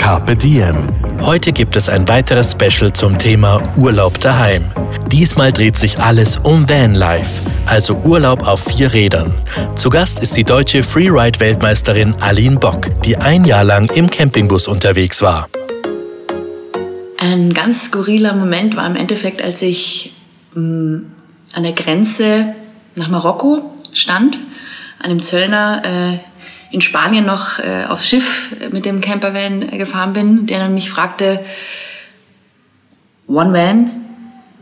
Carpe Diem. Heute gibt es ein weiteres Special zum Thema Urlaub daheim. Diesmal dreht sich alles um Vanlife, also Urlaub auf vier Rädern. Zu Gast ist die deutsche Freeride-Weltmeisterin Aline Bock, die ein Jahr lang im Campingbus unterwegs war. Ein ganz skurriler Moment war im Endeffekt, als ich mh, an der Grenze nach Marokko stand, an dem Zöllner äh, in Spanien noch äh, aufs Schiff mit dem Campervan äh, gefahren bin, der dann mich fragte, One man,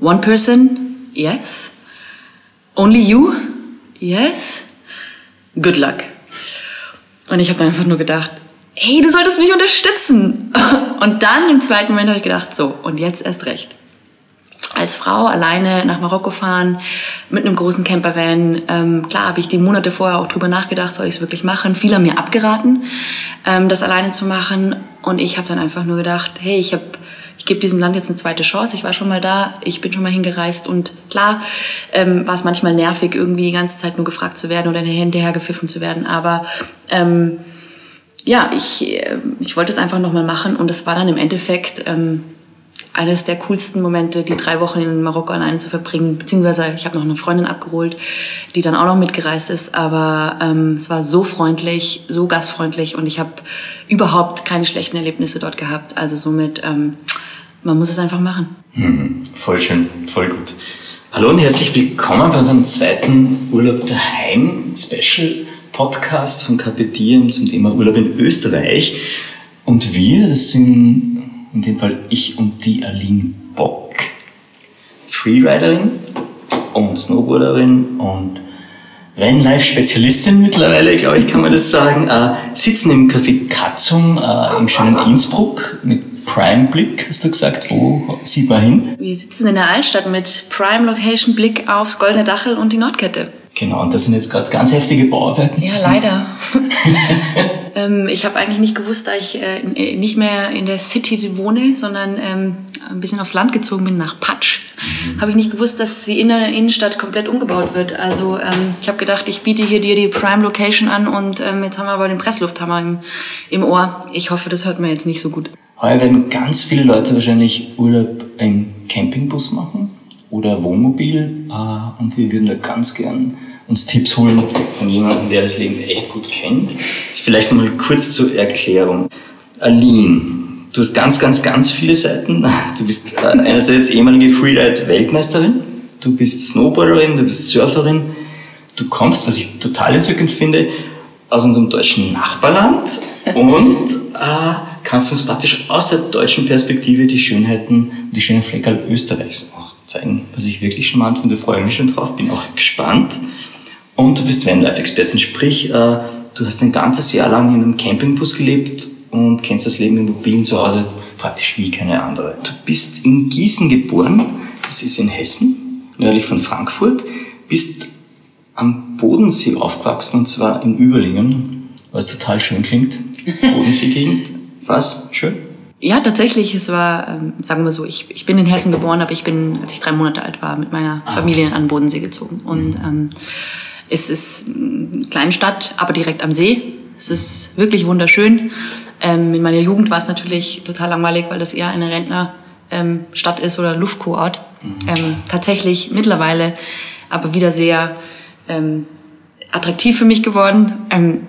one person, yes. Only you, yes. Good luck. Und ich habe dann einfach nur gedacht, hey, du solltest mich unterstützen. Und dann im zweiten Moment habe ich gedacht, so, und jetzt erst recht. Als Frau alleine nach Marokko fahren mit einem großen Campervan. Ähm, klar habe ich die Monate vorher auch drüber nachgedacht, soll ich es wirklich machen. Viele haben mir abgeraten, ähm, das alleine zu machen. Und ich habe dann einfach nur gedacht, hey, ich habe ich gebe diesem Land jetzt eine zweite Chance. Ich war schon mal da, ich bin schon mal hingereist und klar ähm, war es manchmal nervig, irgendwie die ganze Zeit nur gefragt zu werden oder hinterher gepfiffen zu werden. Aber ähm, ja, ich, äh, ich wollte es einfach nochmal machen und es war dann im Endeffekt ähm, eines der coolsten Momente, die drei Wochen in Marokko alleine zu verbringen. Beziehungsweise ich habe noch eine Freundin abgeholt, die dann auch noch mitgereist ist. Aber ähm, es war so freundlich, so gastfreundlich und ich habe überhaupt keine schlechten Erlebnisse dort gehabt. Also somit, ähm, man muss es einfach machen. Hm, voll schön, voll gut. Hallo und herzlich willkommen bei unserem zweiten Urlaub daheim Special Podcast von Kapitän zum Thema Urlaub in Österreich. Und wir, das sind in dem Fall ich und die Aline Bock, Freeriderin und Snowboarderin und Vanlife-Spezialistin mittlerweile, glaube ich, kann man das sagen, äh, sitzen im Café Katzum äh, im schönen Innsbruck mit Prime Blick, hast du gesagt. Wo sieht man hin? Wir sitzen in der Altstadt mit Prime Location Blick aufs Goldene Dachel und die Nordkette. Genau, und das sind jetzt gerade ganz heftige Bauarbeiten. Ja, leider. ähm, ich habe eigentlich nicht gewusst, da ich äh, nicht mehr in der City wohne, sondern ähm, ein bisschen aufs Land gezogen bin, nach Patsch, mhm. habe ich nicht gewusst, dass die Innenstadt komplett umgebaut wird. Also ähm, ich habe gedacht, ich biete hier dir die Prime Location an und ähm, jetzt haben wir aber den Presslufthammer im, im Ohr. Ich hoffe, das hört man jetzt nicht so gut. Heuer werden ganz viele Leute wahrscheinlich Urlaub im Campingbus machen oder Wohnmobil äh, und wir würden da ganz gern uns Tipps holen von jemandem, der das Leben echt gut kennt. Jetzt vielleicht mal kurz zur Erklärung. Aline, du hast ganz, ganz, ganz viele Seiten. Du bist äh, einerseits ehemalige Freeride-Weltmeisterin, du bist Snowboarderin, du bist Surferin, du kommst, was ich total entzückend finde, aus unserem deutschen Nachbarland und äh, kannst uns praktisch aus der deutschen Perspektive die Schönheiten, die schönen Fleckerl Österreichs auch zeigen, was ich wirklich charmant finde, freue mich schon drauf, bin auch gespannt. Und du bist Vanlife-Expertin, sprich, äh, du hast ein ganzes Jahr lang in einem Campingbus gelebt und kennst das Leben im mobilen Zuhause praktisch wie keine andere. Du bist in Gießen geboren, das ist in Hessen, nördlich von Frankfurt, bist am Bodensee aufgewachsen und zwar in Überlingen, was total schön klingt. Bodensee-Gegend, was? Schön? Ja, tatsächlich. Es war, ähm, sagen wir so, ich, ich bin in Hessen geboren, aber ich bin, als ich drei Monate alt war, mit meiner ah, Familie an den Bodensee gezogen. Und ähm, es ist eine kleine Stadt, aber direkt am See. Es ist wirklich wunderschön. Ähm, in meiner Jugend war es natürlich total langweilig, weil das eher eine Rentnerstadt ähm, ist oder Luftkurort. Mhm. Ähm, tatsächlich mittlerweile aber wieder sehr ähm, attraktiv für mich geworden. Ähm,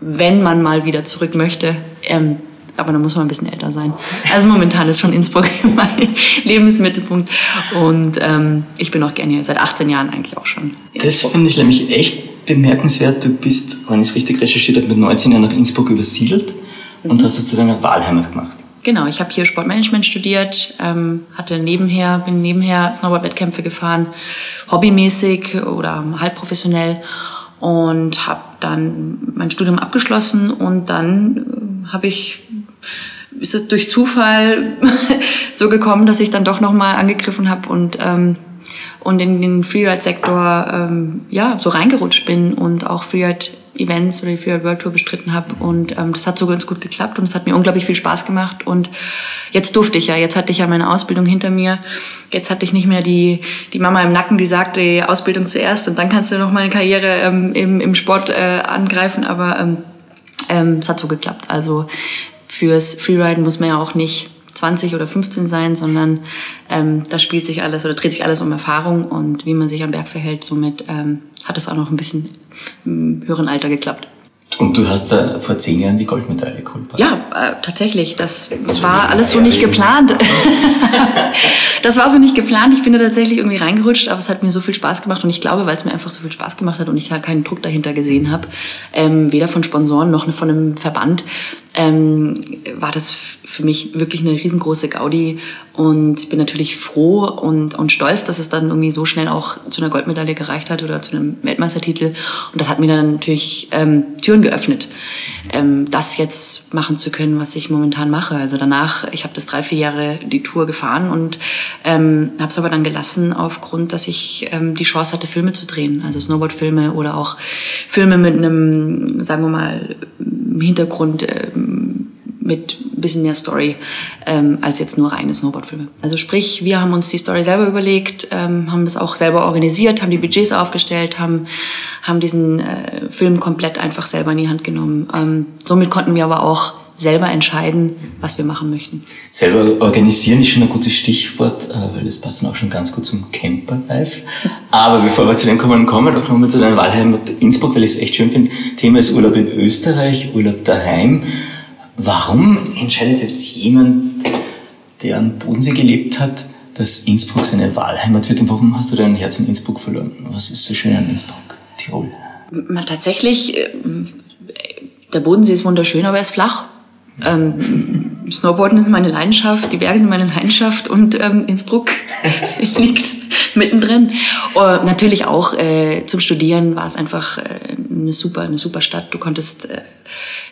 wenn man mal wieder zurück möchte, ähm, aber da muss man ein bisschen älter sein. Also momentan ist schon Innsbruck mein Lebensmittelpunkt und ähm, ich bin auch gerne hier, seit 18 Jahren eigentlich auch schon. Das finde ich nämlich echt bemerkenswert. Du bist, wenn ich es richtig recherchiert habe, mit 19 Jahren nach Innsbruck übersiedelt mhm. und hast es zu deiner Wahlheimat gemacht. Genau, ich habe hier Sportmanagement studiert, ähm, hatte nebenher, bin nebenher Snowboard-Wettkämpfe gefahren, hobbymäßig oder halb professionell und habe dann mein Studium abgeschlossen und dann äh, habe ich ist es durch Zufall so gekommen, dass ich dann doch nochmal angegriffen habe und, ähm, und in den Freeride-Sektor ähm, ja, so reingerutscht bin und auch Freeride Events oder die Freeride World Tour bestritten habe. Und ähm, das hat so ganz gut geklappt und es hat mir unglaublich viel Spaß gemacht. Und jetzt durfte ich ja, jetzt hatte ich ja meine Ausbildung hinter mir. Jetzt hatte ich nicht mehr die, die Mama im Nacken, die sagte, Ausbildung zuerst und dann kannst du noch mal eine Karriere ähm, im, im Sport äh, angreifen. Aber ähm, ähm, es hat so geklappt. Also fürs Freeriden muss man ja auch nicht 20 oder 15 sein, sondern ähm, da spielt sich alles oder dreht sich alles um Erfahrung und wie man sich am Berg verhält. Somit ähm, hat es auch noch ein bisschen im höheren Alter geklappt. Und du hast da vor zehn Jahren die Goldmedaille geholt. Ja, äh, tatsächlich. Das, das war alles so nicht geplant. das war so nicht geplant. Ich bin da tatsächlich irgendwie reingerutscht, aber es hat mir so viel Spaß gemacht. Und ich glaube, weil es mir einfach so viel Spaß gemacht hat und ich da keinen Druck dahinter gesehen habe, ähm, weder von Sponsoren noch von einem Verband, ähm, war das für mich wirklich eine riesengroße Gaudi. Und bin natürlich froh und, und stolz, dass es dann irgendwie so schnell auch zu einer Goldmedaille gereicht hat oder zu einem Weltmeistertitel. Und das hat mir dann natürlich ähm, Türen geöffnet, ähm, das jetzt machen zu können, was ich momentan mache. Also danach, ich habe das drei, vier Jahre die Tour gefahren und ähm, habe es aber dann gelassen aufgrund, dass ich ähm, die Chance hatte, Filme zu drehen. Also Snowboard-Filme oder auch Filme mit einem, sagen wir mal, Hintergrund ähm, mit ein bisschen mehr Story ähm, als jetzt nur reine Snowboardfilme. Also sprich, wir haben uns die Story selber überlegt, ähm, haben das auch selber organisiert, haben die Budgets aufgestellt, haben, haben diesen äh, Film komplett einfach selber in die Hand genommen. Ähm, somit konnten wir aber auch selber entscheiden, was wir machen möchten. Selber organisieren ist schon ein gutes Stichwort, äh, weil das passt dann auch schon ganz gut zum Camper-Life. Aber bevor wir zu dem kommen, kommen wir doch nochmal zu deinem Wahlheimat Innsbruck, weil ich es echt schön finde. Thema ist Urlaub in Österreich, Urlaub daheim. Warum entscheidet jetzt jemand, der am Bodensee gelebt hat, dass Innsbruck seine Wahlheimat wird? Und warum hast du dein Herz in Innsbruck verloren? Was ist so schön an Innsbruck, Tirol? Tatsächlich, äh, der Bodensee ist wunderschön, aber er ist flach. Ähm, Snowboarden ist meine Leidenschaft, die Berge sind meine Leidenschaft und ähm, Innsbruck liegt mittendrin. Und natürlich auch äh, zum Studieren war es einfach äh, eine super, eine super Stadt. Du konntest, äh,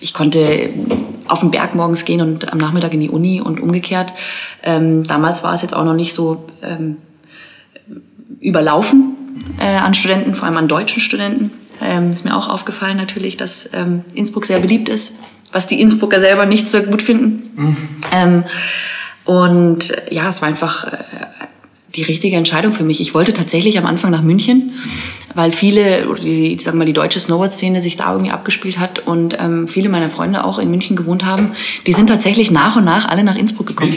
ich konnte auf den Berg morgens gehen und am Nachmittag in die Uni und umgekehrt. Ähm, damals war es jetzt auch noch nicht so ähm, überlaufen äh, an Studenten, vor allem an deutschen Studenten. Ähm, ist mir auch aufgefallen natürlich, dass ähm, Innsbruck sehr beliebt ist was die Innsbrucker selber nicht so gut finden. Mhm. Ähm, und äh, ja, es war einfach äh, die richtige Entscheidung für mich. Ich wollte tatsächlich am Anfang nach München, weil viele, oder die, sagen wir mal, die deutsche Snowboard-Szene sich da irgendwie abgespielt hat und ähm, viele meiner Freunde auch in München gewohnt haben. Die sind tatsächlich nach und nach alle nach Innsbruck gekommen.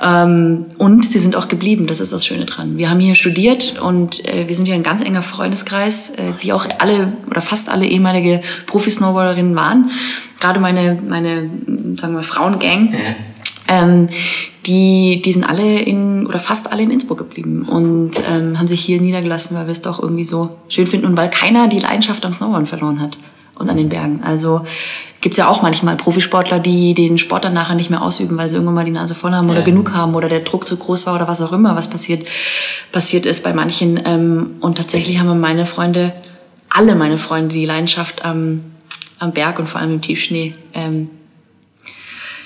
Ähm, und sie sind auch geblieben. Das ist das Schöne dran. Wir haben hier studiert und äh, wir sind hier ein ganz enger Freundeskreis, äh, die auch alle oder fast alle ehemalige Profi-Snowboarderinnen waren. Gerade meine, meine, sagen wir, Frauengang. Ja. Ähm, die, die sind alle in, oder fast alle in Innsbruck geblieben und ähm, haben sich hier niedergelassen, weil wir es doch irgendwie so schön finden und weil keiner die Leidenschaft am Snowboarden verloren hat und an den Bergen. Also gibt's ja auch manchmal Profisportler, die den Sport dann nachher nicht mehr ausüben, weil sie irgendwann mal die Nase voll haben oder ja. genug haben oder der Druck zu groß war oder was auch immer, was passiert, passiert ist bei manchen. Ähm, und tatsächlich haben meine Freunde, alle meine Freunde, die Leidenschaft am, am Berg und vor allem im Tiefschnee ähm,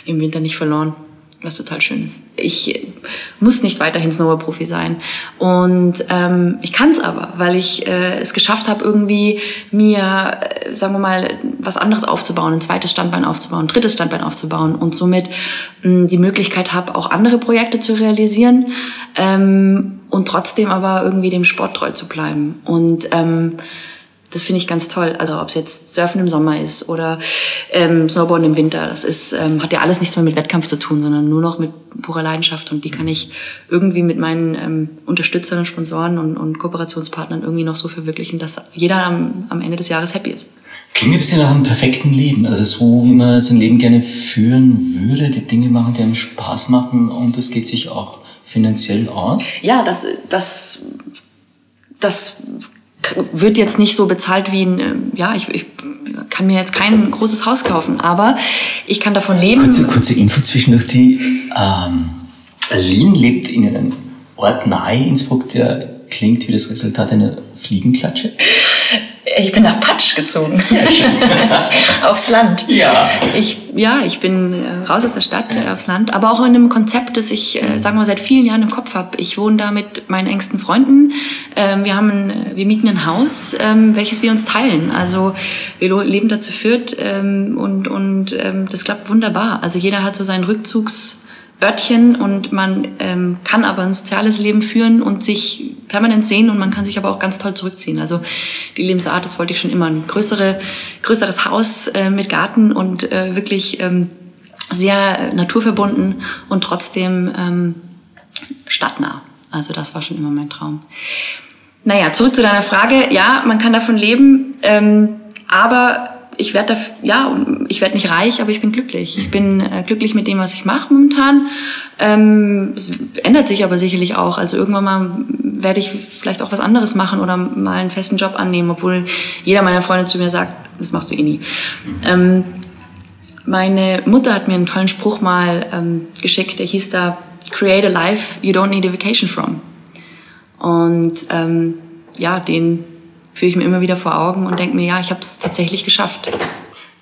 im Winter nicht verloren was total schön ist. Ich muss nicht weiterhin Snowboard-Profi sein. Und ähm, ich kann es aber, weil ich äh, es geschafft habe, irgendwie mir, äh, sagen wir mal, was anderes aufzubauen, ein zweites Standbein aufzubauen, ein drittes Standbein aufzubauen und somit mh, die Möglichkeit habe, auch andere Projekte zu realisieren ähm, und trotzdem aber irgendwie dem Sport treu zu bleiben. Und ähm, das finde ich ganz toll. Also ob es jetzt Surfen im Sommer ist oder ähm, Snowboarden im Winter, das ist, ähm, hat ja alles nichts mehr mit Wettkampf zu tun, sondern nur noch mit purer Leidenschaft. Und die kann ich irgendwie mit meinen ähm, Unterstützern und Sponsoren und, und Kooperationspartnern irgendwie noch so verwirklichen, dass jeder am, am Ende des Jahres happy ist. Klingt ein bisschen nach einem perfekten Leben. Also so, wie man sein Leben gerne führen würde, die Dinge machen, die einem Spaß machen und das geht sich auch finanziell aus. Ja, das, das, das wird jetzt nicht so bezahlt wie ein, äh, ja, ich, ich kann mir jetzt kein großes Haus kaufen, aber ich kann davon leben. Kurze, kurze Info zwischendurch, die ähm, Aline lebt in einem Ort nahe Innsbruck, der klingt wie das Resultat einer Fliegenklatsche. Ich bin nach Patsch gezogen. aufs Land. Ja. Ich, ja, ich bin äh, raus aus der Stadt, äh, aufs Land, aber auch in einem Konzept, das ich, äh, sagen wir mal, seit vielen Jahren im Kopf habe. Ich wohne da mit meinen engsten Freunden. Ähm, wir, haben ein, wir mieten ein Haus, ähm, welches wir uns teilen. Also wir leben da zu viert ähm, und, und ähm, das klappt wunderbar. Also jeder hat so seinen Rückzugs Örtchen und man ähm, kann aber ein soziales Leben führen und sich permanent sehen und man kann sich aber auch ganz toll zurückziehen. Also die Lebensart, das wollte ich schon immer, ein größere, größeres Haus äh, mit Garten und äh, wirklich ähm, sehr naturverbunden und trotzdem ähm, stadtnah. Also das war schon immer mein Traum. Naja, zurück zu deiner Frage. Ja, man kann davon leben, ähm, aber ich werde ja, ich werde nicht reich, aber ich bin glücklich. Ich bin äh, glücklich mit dem, was ich mache momentan. Ähm, es ändert sich aber sicherlich auch. Also irgendwann mal werde ich vielleicht auch was anderes machen oder mal einen festen Job annehmen, obwohl jeder meiner Freunde zu mir sagt, das machst du eh nie. Ähm, meine Mutter hat mir einen tollen Spruch mal ähm, geschickt, der hieß da, Create a life you don't need a vacation from. Und ähm, ja, den führe ich mir immer wieder vor Augen und denke mir, ja, ich habe es tatsächlich geschafft.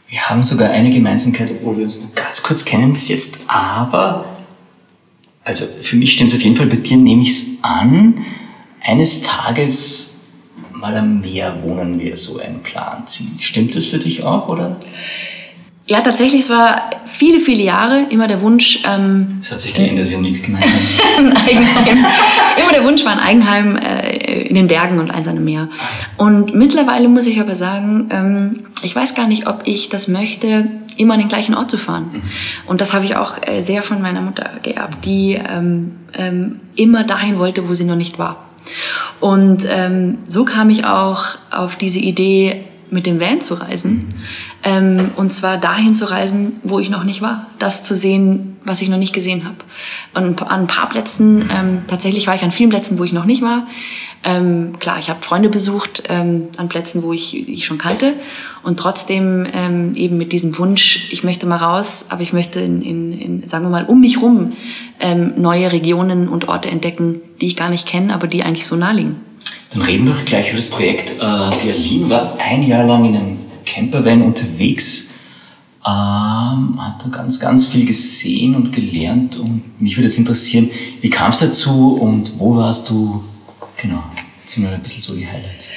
Wir haben sogar eine Gemeinsamkeit, obwohl wir uns nur ganz kurz kennen bis jetzt, aber, also für mich stimmt es auf jeden Fall, bei dir nehme ich es an, eines Tages mal am Meer wohnen wir so einen Plan ziehen. Stimmt das für dich auch, oder? Ja, tatsächlich, es war viele, viele Jahre immer der Wunsch. Ähm, es hat sich geändert, wir haben nichts gemeint. ein Eigenheim. immer der Wunsch war ein Eigenheim äh, in den Bergen und eins an einem Meer. Und mittlerweile muss ich aber sagen, ähm, ich weiß gar nicht, ob ich das möchte, immer an den gleichen Ort zu fahren. Mhm. Und das habe ich auch äh, sehr von meiner Mutter geerbt, die ähm, ähm, immer dahin wollte, wo sie noch nicht war. Und ähm, so kam ich auch auf diese Idee, mit dem Van zu reisen. Ähm, und zwar dahin zu reisen, wo ich noch nicht war. Das zu sehen, was ich noch nicht gesehen habe. Und an ein paar Plätzen, ähm, tatsächlich war ich an vielen Plätzen, wo ich noch nicht war. Ähm, klar, ich habe Freunde besucht ähm, an Plätzen, wo ich, ich schon kannte. Und trotzdem ähm, eben mit diesem Wunsch, ich möchte mal raus, aber ich möchte in, in, in sagen wir mal, um mich rum ähm, neue Regionen und Orte entdecken, die ich gar nicht kenne, aber die eigentlich so nah liegen. Dann reden wir gleich über das Projekt. Äh, die Aline war ein Jahr lang in einem Campervan unterwegs, ähm, hat da ganz, ganz viel gesehen und gelernt und mich würde jetzt interessieren, wie kam es dazu und wo warst du? Genau, erzähl mal ein bisschen so die Highlights.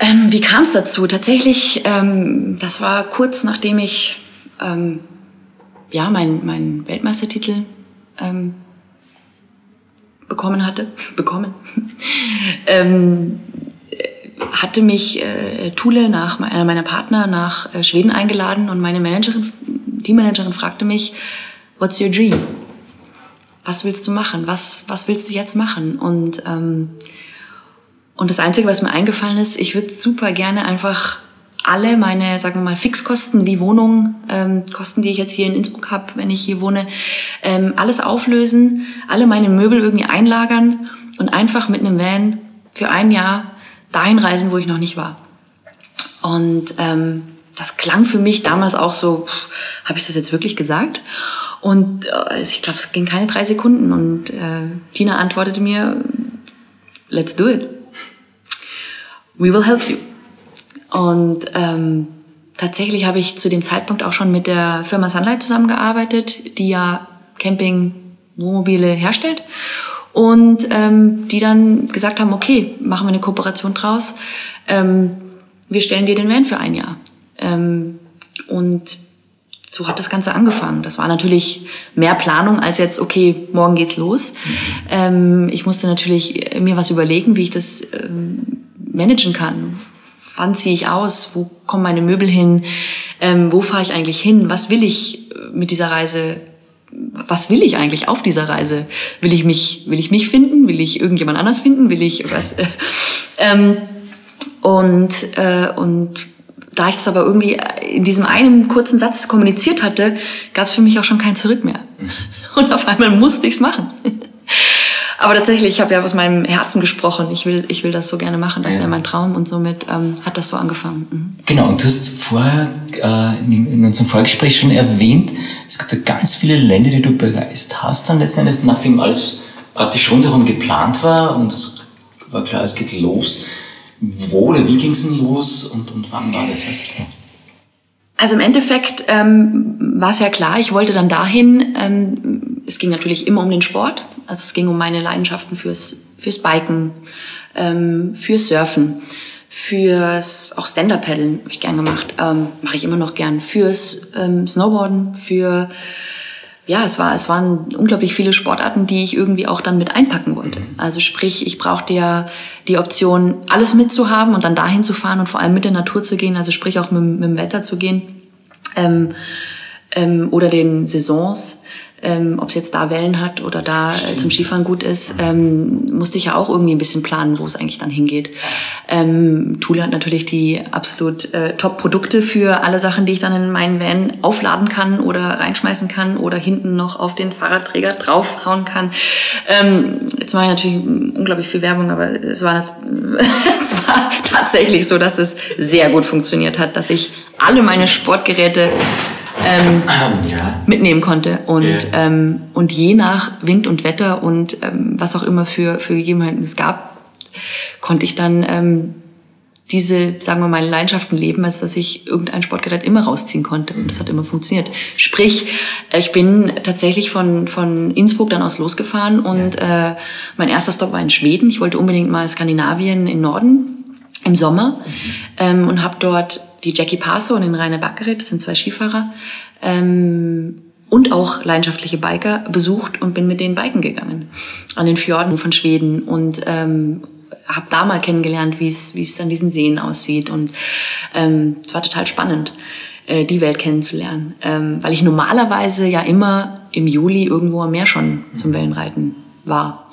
Ähm, wie kam es dazu? Tatsächlich, ähm, das war kurz nachdem ich ähm, ja, meinen mein Weltmeistertitel ähm, bekommen hatte, bekommen, ähm, hatte mich äh, Thule nach einer meiner Partner nach äh, Schweden eingeladen und meine Managerin, Teammanagerin fragte mich, what's your dream? Was willst du machen? Was, was willst du jetzt machen? Und, ähm, und das Einzige, was mir eingefallen ist, ich würde super gerne einfach alle meine, sagen wir mal, Fixkosten wie Wohnung, ähm, Kosten, die ich jetzt hier in Innsbruck habe, wenn ich hier wohne, ähm, alles auflösen, alle meine Möbel irgendwie einlagern und einfach mit einem Van für ein Jahr dahin reisen, wo ich noch nicht war. Und ähm, das klang für mich damals auch so, habe ich das jetzt wirklich gesagt? Und äh, ich glaube, es ging keine drei Sekunden und äh, Tina antwortete mir, let's do it. We will help you. Und ähm, tatsächlich habe ich zu dem Zeitpunkt auch schon mit der Firma Sunlight zusammengearbeitet, die ja Camping-Wohnmobile herstellt. Und ähm, die dann gesagt haben, okay, machen wir eine Kooperation draus. Ähm, wir stellen dir den Van für ein Jahr. Ähm, und so hat das Ganze angefangen. Das war natürlich mehr Planung als jetzt, okay, morgen geht's los. Ähm, ich musste natürlich mir was überlegen, wie ich das ähm, managen kann wann ziehe ich aus, wo kommen meine Möbel hin, ähm, wo fahre ich eigentlich hin, was will ich äh, mit dieser Reise, was will ich eigentlich auf dieser Reise? Will ich mich, will ich mich finden? Will ich irgendjemand anders finden? Will ich was? Äh, ähm, und, äh, und da ich das aber irgendwie in diesem einen kurzen Satz kommuniziert hatte, gab es für mich auch schon kein Zurück mehr. Und auf einmal musste ich es machen. Aber tatsächlich, ich habe ja aus meinem Herzen gesprochen. Ich will, ich will das so gerne machen. Das ja. wäre mein Traum. Und somit ähm, hat das so angefangen. Mhm. Genau. Und du hast vorher äh, in, in unserem Vorgespräch schon erwähnt, es gibt ja ganz viele Länder, die du bereist hast. Dann letzten Endes, nachdem alles praktisch rundherum geplant war und es war klar, es geht los. wo oder wie ging es denn los und, und wann war das? Weißt du? Also im Endeffekt ähm, war es ja klar, ich wollte dann dahin. Ähm, es ging natürlich immer um den Sport. Also es ging um meine Leidenschaften fürs, fürs Biken, ähm, fürs Surfen, fürs auch Stand-Up-Paddeln habe ich gern gemacht, ähm, mache ich immer noch gern, fürs ähm, Snowboarden, für ja, es war, es waren unglaublich viele Sportarten, die ich irgendwie auch dann mit einpacken wollte. Also sprich, ich brauchte ja die Option, alles mitzuhaben und dann dahin zu fahren und vor allem mit der Natur zu gehen, also sprich auch mit, mit dem Wetter zu gehen ähm, ähm, oder den Saisons ähm, ob es jetzt da Wellen hat oder da äh, zum Skifahren gut ist, ähm, musste ich ja auch irgendwie ein bisschen planen, wo es eigentlich dann hingeht. Ähm, Thule hat natürlich die absolut äh, Top-Produkte für alle Sachen, die ich dann in meinen Van aufladen kann oder reinschmeißen kann oder hinten noch auf den Fahrradträger draufhauen kann. Ähm, jetzt mache ich natürlich unglaublich viel Werbung, aber es war, es war tatsächlich so, dass es sehr gut funktioniert hat, dass ich alle meine Sportgeräte ähm, ja. mitnehmen konnte. Und, ja. ähm, und je nach Wind und Wetter und ähm, was auch immer für, für Gegebenheiten es gab, konnte ich dann ähm, diese, sagen wir mal, Leidenschaften leben, als dass ich irgendein Sportgerät immer rausziehen konnte. Und das hat immer funktioniert. Sprich, ich bin tatsächlich von, von Innsbruck dann aus losgefahren und ja. äh, mein erster Stop war in Schweden. Ich wollte unbedingt mal Skandinavien im Norden im Sommer mhm. ähm, und habe dort die Jackie Paso und den Rainer Backgerät, das sind zwei Skifahrer, ähm, und auch leidenschaftliche Biker besucht und bin mit denen biken gegangen. An den Fjorden von Schweden und ähm, habe da mal kennengelernt, wie es wie es an diesen Seen aussieht. Und ähm, es war total spannend, äh, die Welt kennenzulernen, ähm, weil ich normalerweise ja immer im Juli irgendwo am Meer schon zum Wellenreiten war.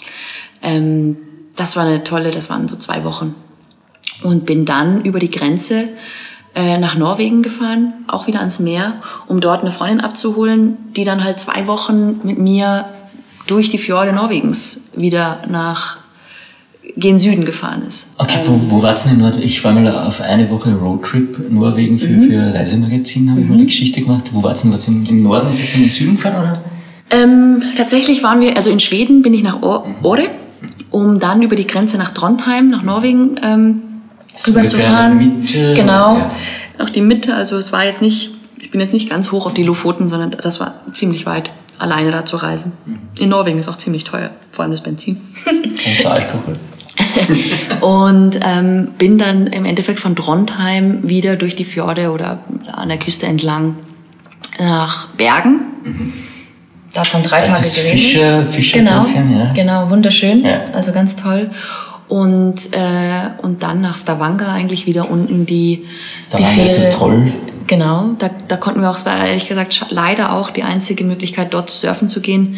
Ähm, das war eine tolle, das waren so zwei Wochen. Und bin dann über die Grenze äh, nach Norwegen gefahren, auch wieder ans Meer, um dort eine Freundin abzuholen, die dann halt zwei Wochen mit mir durch die Fjorde Norwegens wieder nach gen Süden gefahren ist. Okay, ähm, wo, wo war's denn in Norwegen? Ich war mal auf eine Woche Roadtrip Norwegen für, mhm. für Reisemagazin, habe ich mal eine mhm. Geschichte gemacht. Wo war's denn? War's im, im Norden, in den Süden gefahren, oder? Ähm, tatsächlich waren wir, also in Schweden bin ich nach Ore, um dann über die Grenze nach Trondheim, nach Norwegen ähm, rüberzufahren. Mitte, genau, ja. auch die Mitte. Also es war jetzt nicht, ich bin jetzt nicht ganz hoch auf die Lofoten, sondern das war ziemlich weit, alleine da zu reisen. Mhm. In Norwegen ist auch ziemlich teuer, vor allem das Benzin. Und der Alkohol. und ähm, bin dann im Endeffekt von Trondheim wieder durch die Fjorde oder an der Küste entlang nach Bergen. Mhm. Da hat es dann drei Tage geregnet. Fische, Fische genau, ja. genau, wunderschön. Ja. Also ganz toll und, äh, und dann nach Stavanger eigentlich wieder unten die, Stavanger die Fähre. ist Troll. Genau, da, da konnten wir auch, es war ehrlich gesagt leider auch die einzige Möglichkeit, dort surfen zu gehen,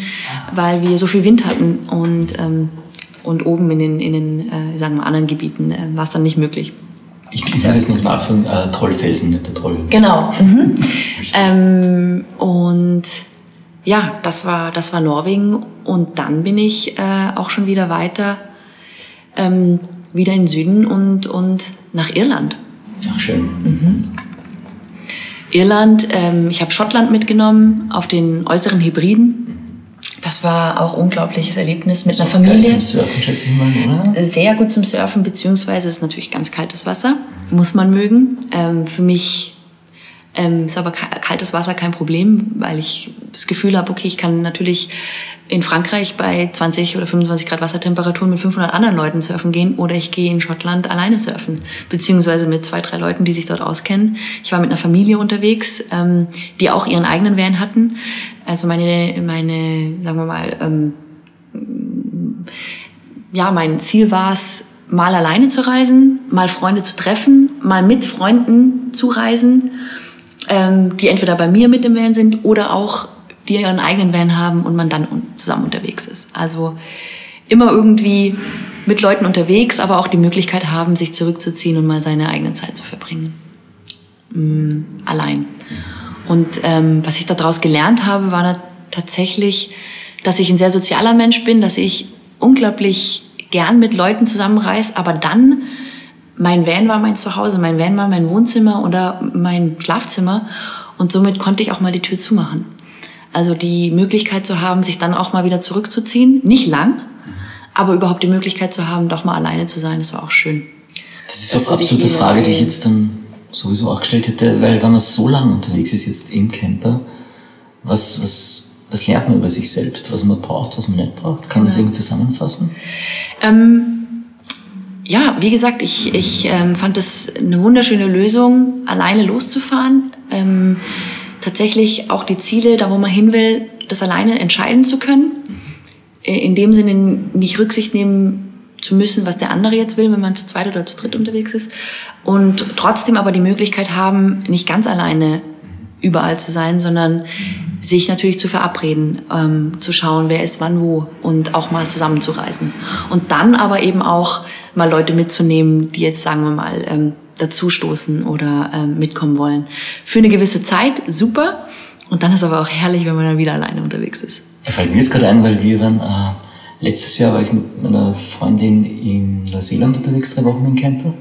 weil wir so viel Wind hatten und, ähm, und oben in den, in den äh, sagen wir, anderen Gebieten äh, war es dann nicht möglich. Ich muss jetzt noch nachfragen, äh, Trollfelsen, nicht der Troll. Genau. Mhm. ähm, und ja, das war, das war Norwegen und dann bin ich äh, auch schon wieder weiter ähm, wieder in den Süden und, und nach Irland. Ach, schön. Mhm. Irland, ähm, ich habe Schottland mitgenommen auf den äußeren Hebriden. Das war auch ein unglaubliches Erlebnis mit einer Familie. Geil zum Surfen, schätze ich mal, oder? Sehr gut zum Surfen, beziehungsweise ist natürlich ganz kaltes Wasser. Muss man mögen. Ähm, für mich ähm, ist aber kaltes Wasser kein Problem, weil ich das Gefühl habe, okay, ich kann natürlich in Frankreich bei 20 oder 25 Grad Wassertemperatur mit 500 anderen Leuten surfen gehen oder ich gehe in Schottland alleine surfen, beziehungsweise mit zwei, drei Leuten, die sich dort auskennen. Ich war mit einer Familie unterwegs, ähm, die auch ihren eigenen Van hatten. Also meine, meine sagen wir mal, ähm, ja, mein Ziel war es, mal alleine zu reisen, mal Freunde zu treffen, mal mit Freunden zu reisen ähm, die entweder bei mir mit dem Van sind oder auch die ihren eigenen Van haben und man dann zusammen unterwegs ist. Also immer irgendwie mit Leuten unterwegs, aber auch die Möglichkeit haben, sich zurückzuziehen und mal seine eigene Zeit zu verbringen. Mhm, allein. Und ähm, was ich daraus gelernt habe, war tatsächlich, dass ich ein sehr sozialer Mensch bin, dass ich unglaublich gern mit Leuten zusammenreise, aber dann mein Van war mein Zuhause, mein Van war mein Wohnzimmer oder mein Schlafzimmer und somit konnte ich auch mal die Tür zumachen. Also die Möglichkeit zu haben, sich dann auch mal wieder zurückzuziehen, nicht lang, aber überhaupt die Möglichkeit zu haben, doch mal alleine zu sein, das war auch schön. Das ist auch eine absolute Frage, die ich jetzt dann sowieso auch gestellt hätte, weil wenn man so lange unterwegs ist jetzt im Camper, was, was, was lernt man über sich selbst, was man braucht, was man nicht braucht? Kann man das irgendwie zusammenfassen? Ähm, ja, wie gesagt, ich, ich ähm, fand es eine wunderschöne Lösung, alleine loszufahren. Ähm, tatsächlich auch die Ziele, da wo man hin will, das alleine entscheiden zu können. Äh, in dem Sinne nicht Rücksicht nehmen zu müssen, was der andere jetzt will, wenn man zu zweit oder zu dritt unterwegs ist. Und trotzdem aber die Möglichkeit haben, nicht ganz alleine überall zu sein, sondern sich natürlich zu verabreden, ähm, zu schauen, wer ist wann wo und auch mal zusammenzureisen. Und dann aber eben auch mal Leute mitzunehmen, die jetzt, sagen wir mal, ähm, dazustoßen oder ähm, mitkommen wollen. Für eine gewisse Zeit super. Und dann ist aber auch herrlich, wenn man dann wieder alleine unterwegs ist. Da fällt mir jetzt gerade ein, weil wir waren, äh, letztes Jahr war ich mit meiner Freundin in Neuseeland unterwegs, drei Wochen im Camper.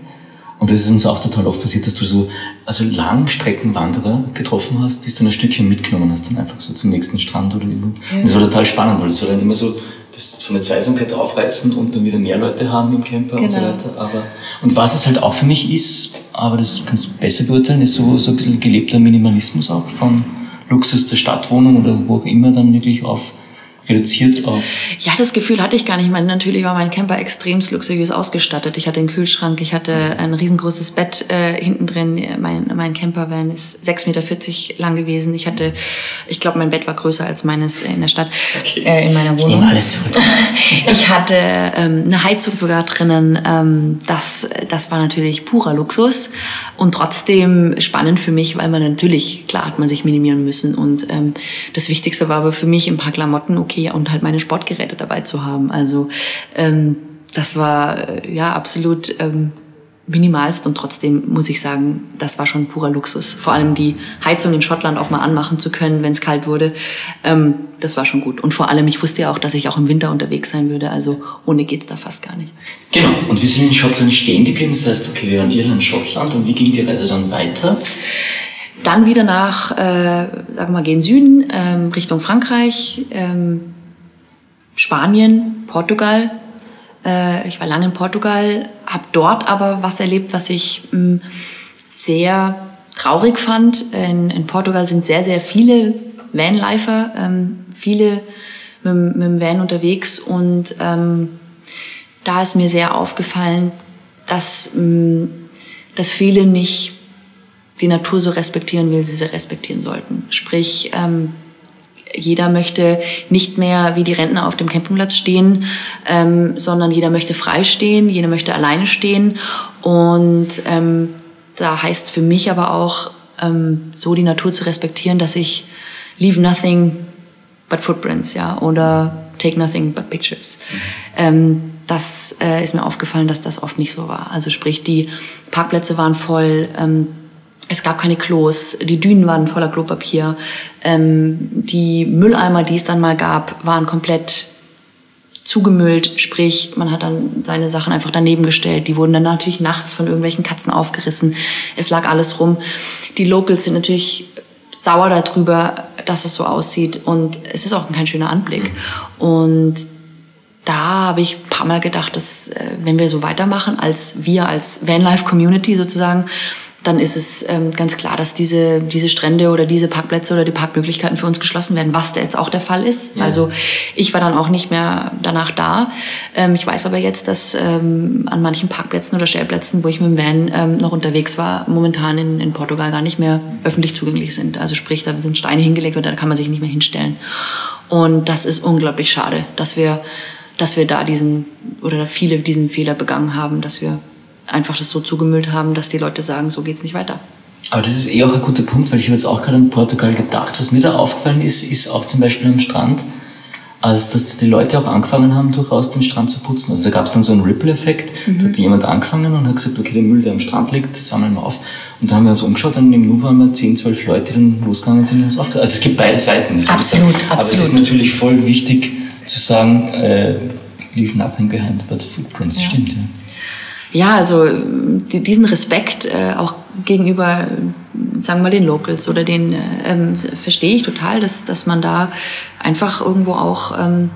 Und das ist uns auch total oft passiert, dass du so also Langstreckenwanderer getroffen hast, die du dann ein Stückchen mitgenommen hast, dann einfach so zum nächsten Strand oder irgendwo. Ja. Und das war total spannend, weil es war dann immer so, das von der Zweisamkeit aufreißen und dann wieder mehr Leute haben im Camper genau. und so genau. weiter. Aber, und was es halt auch für mich ist, aber das kannst du besser beurteilen, ist so, so ein bisschen gelebter Minimalismus auch von Luxus der Stadtwohnung oder wo auch immer dann wirklich auf reduziert auf? Ja, das Gefühl hatte ich gar nicht. Ich meine, natürlich war mein Camper extremst luxuriös ausgestattet. Ich hatte einen Kühlschrank, ich hatte ein riesengroßes Bett äh, hinten drin. Mein, mein Campervan ist 6,40 Meter lang gewesen. Ich hatte, ich glaube, mein Bett war größer als meines in der Stadt, okay. äh, in meiner Wohnung. Ich nehme alles zurück. ich hatte ähm, eine Heizung sogar drinnen. Ähm, das, das war natürlich purer Luxus und trotzdem spannend für mich, weil man natürlich, klar hat man sich minimieren müssen. Und ähm, das Wichtigste war aber für mich ein paar Klamotten, okay, okay und halt meine Sportgeräte dabei zu haben. Also ähm, das war äh, ja absolut ähm, minimalst und trotzdem muss ich sagen, das war schon purer Luxus. Vor allem die Heizung in Schottland auch mal anmachen zu können, wenn es kalt wurde, ähm, das war schon gut. Und vor allem, ich wusste ja auch, dass ich auch im Winter unterwegs sein würde, also ohne geht's da fast gar nicht. Genau, und wir sind in Schottland stehen geblieben, das heißt, okay, wir waren Irland, Schottland und wie ging die Reise dann weiter? Dann wieder nach, äh, sagen wir mal, gehen Süden, ähm, Richtung Frankreich, ähm, Spanien, Portugal. Äh, ich war lange in Portugal, habe dort aber was erlebt, was ich mh, hm, sehr traurig fand. In, in, Portugal sind sehr, sehr viele Vanlifer, ähm, viele mit, mit, dem Van unterwegs und ähm, da ist mir sehr aufgefallen, dass, mh, hm, dass viele nicht die Natur so respektieren, wie sie sie respektieren sollten. Sprich, ähm, jeder möchte nicht mehr wie die Rentner auf dem Campingplatz stehen, ähm, sondern jeder möchte frei stehen, jeder möchte alleine stehen. Und ähm, da heißt für mich aber auch, ähm, so die Natur zu respektieren, dass ich leave nothing but footprints, ja, oder take nothing but pictures. Ähm, das äh, ist mir aufgefallen, dass das oft nicht so war. Also sprich, die Parkplätze waren voll. Ähm, es gab keine Klos, die Dünen waren voller Klopapier, ähm, die Mülleimer, die es dann mal gab, waren komplett zugemüllt, sprich, man hat dann seine Sachen einfach daneben gestellt. Die wurden dann natürlich nachts von irgendwelchen Katzen aufgerissen. Es lag alles rum. Die Locals sind natürlich sauer darüber, dass es so aussieht und es ist auch kein schöner Anblick. Und da habe ich ein paar Mal gedacht, dass äh, wenn wir so weitermachen, als wir als Vanlife Community sozusagen, dann ist es ähm, ganz klar, dass diese, diese Strände oder diese Parkplätze oder die Parkmöglichkeiten für uns geschlossen werden, was da jetzt auch der Fall ist. Ja. Also ich war dann auch nicht mehr danach da. Ähm, ich weiß aber jetzt, dass ähm, an manchen Parkplätzen oder Stellplätzen, wo ich mit dem Van ähm, noch unterwegs war, momentan in, in Portugal gar nicht mehr öffentlich zugänglich sind. Also sprich, da sind Steine hingelegt und da kann man sich nicht mehr hinstellen. Und das ist unglaublich schade, dass wir, dass wir da diesen oder viele diesen Fehler begangen haben, dass wir einfach das so zugemüllt haben, dass die Leute sagen, so geht's nicht weiter. Aber das ist eh auch ein guter Punkt, weil ich habe jetzt auch gerade an Portugal gedacht. Was mir da aufgefallen ist, ist auch zum Beispiel am Strand, also dass die Leute auch angefangen haben, durchaus den Strand zu putzen. Also da gab es dann so einen Ripple-Effekt. Mhm. Da hat jemand angefangen und hat gesagt, okay, der Müll, der am Strand liegt, sammeln wir auf. Und dann haben wir uns umgeschaut und im Nu waren wir 10, 12 Leute, die dann losgegangen sind und uns aufgetragen. Also es gibt beide Seiten. Absolut, absolut. Aber es ist natürlich voll wichtig zu sagen, äh, leave nothing behind but footprints. Ja. Stimmt, ja. Ja, also diesen Respekt äh, auch gegenüber, sagen wir mal, den Locals oder den äh, ähm, verstehe ich total, dass, dass man da einfach irgendwo auch ähm,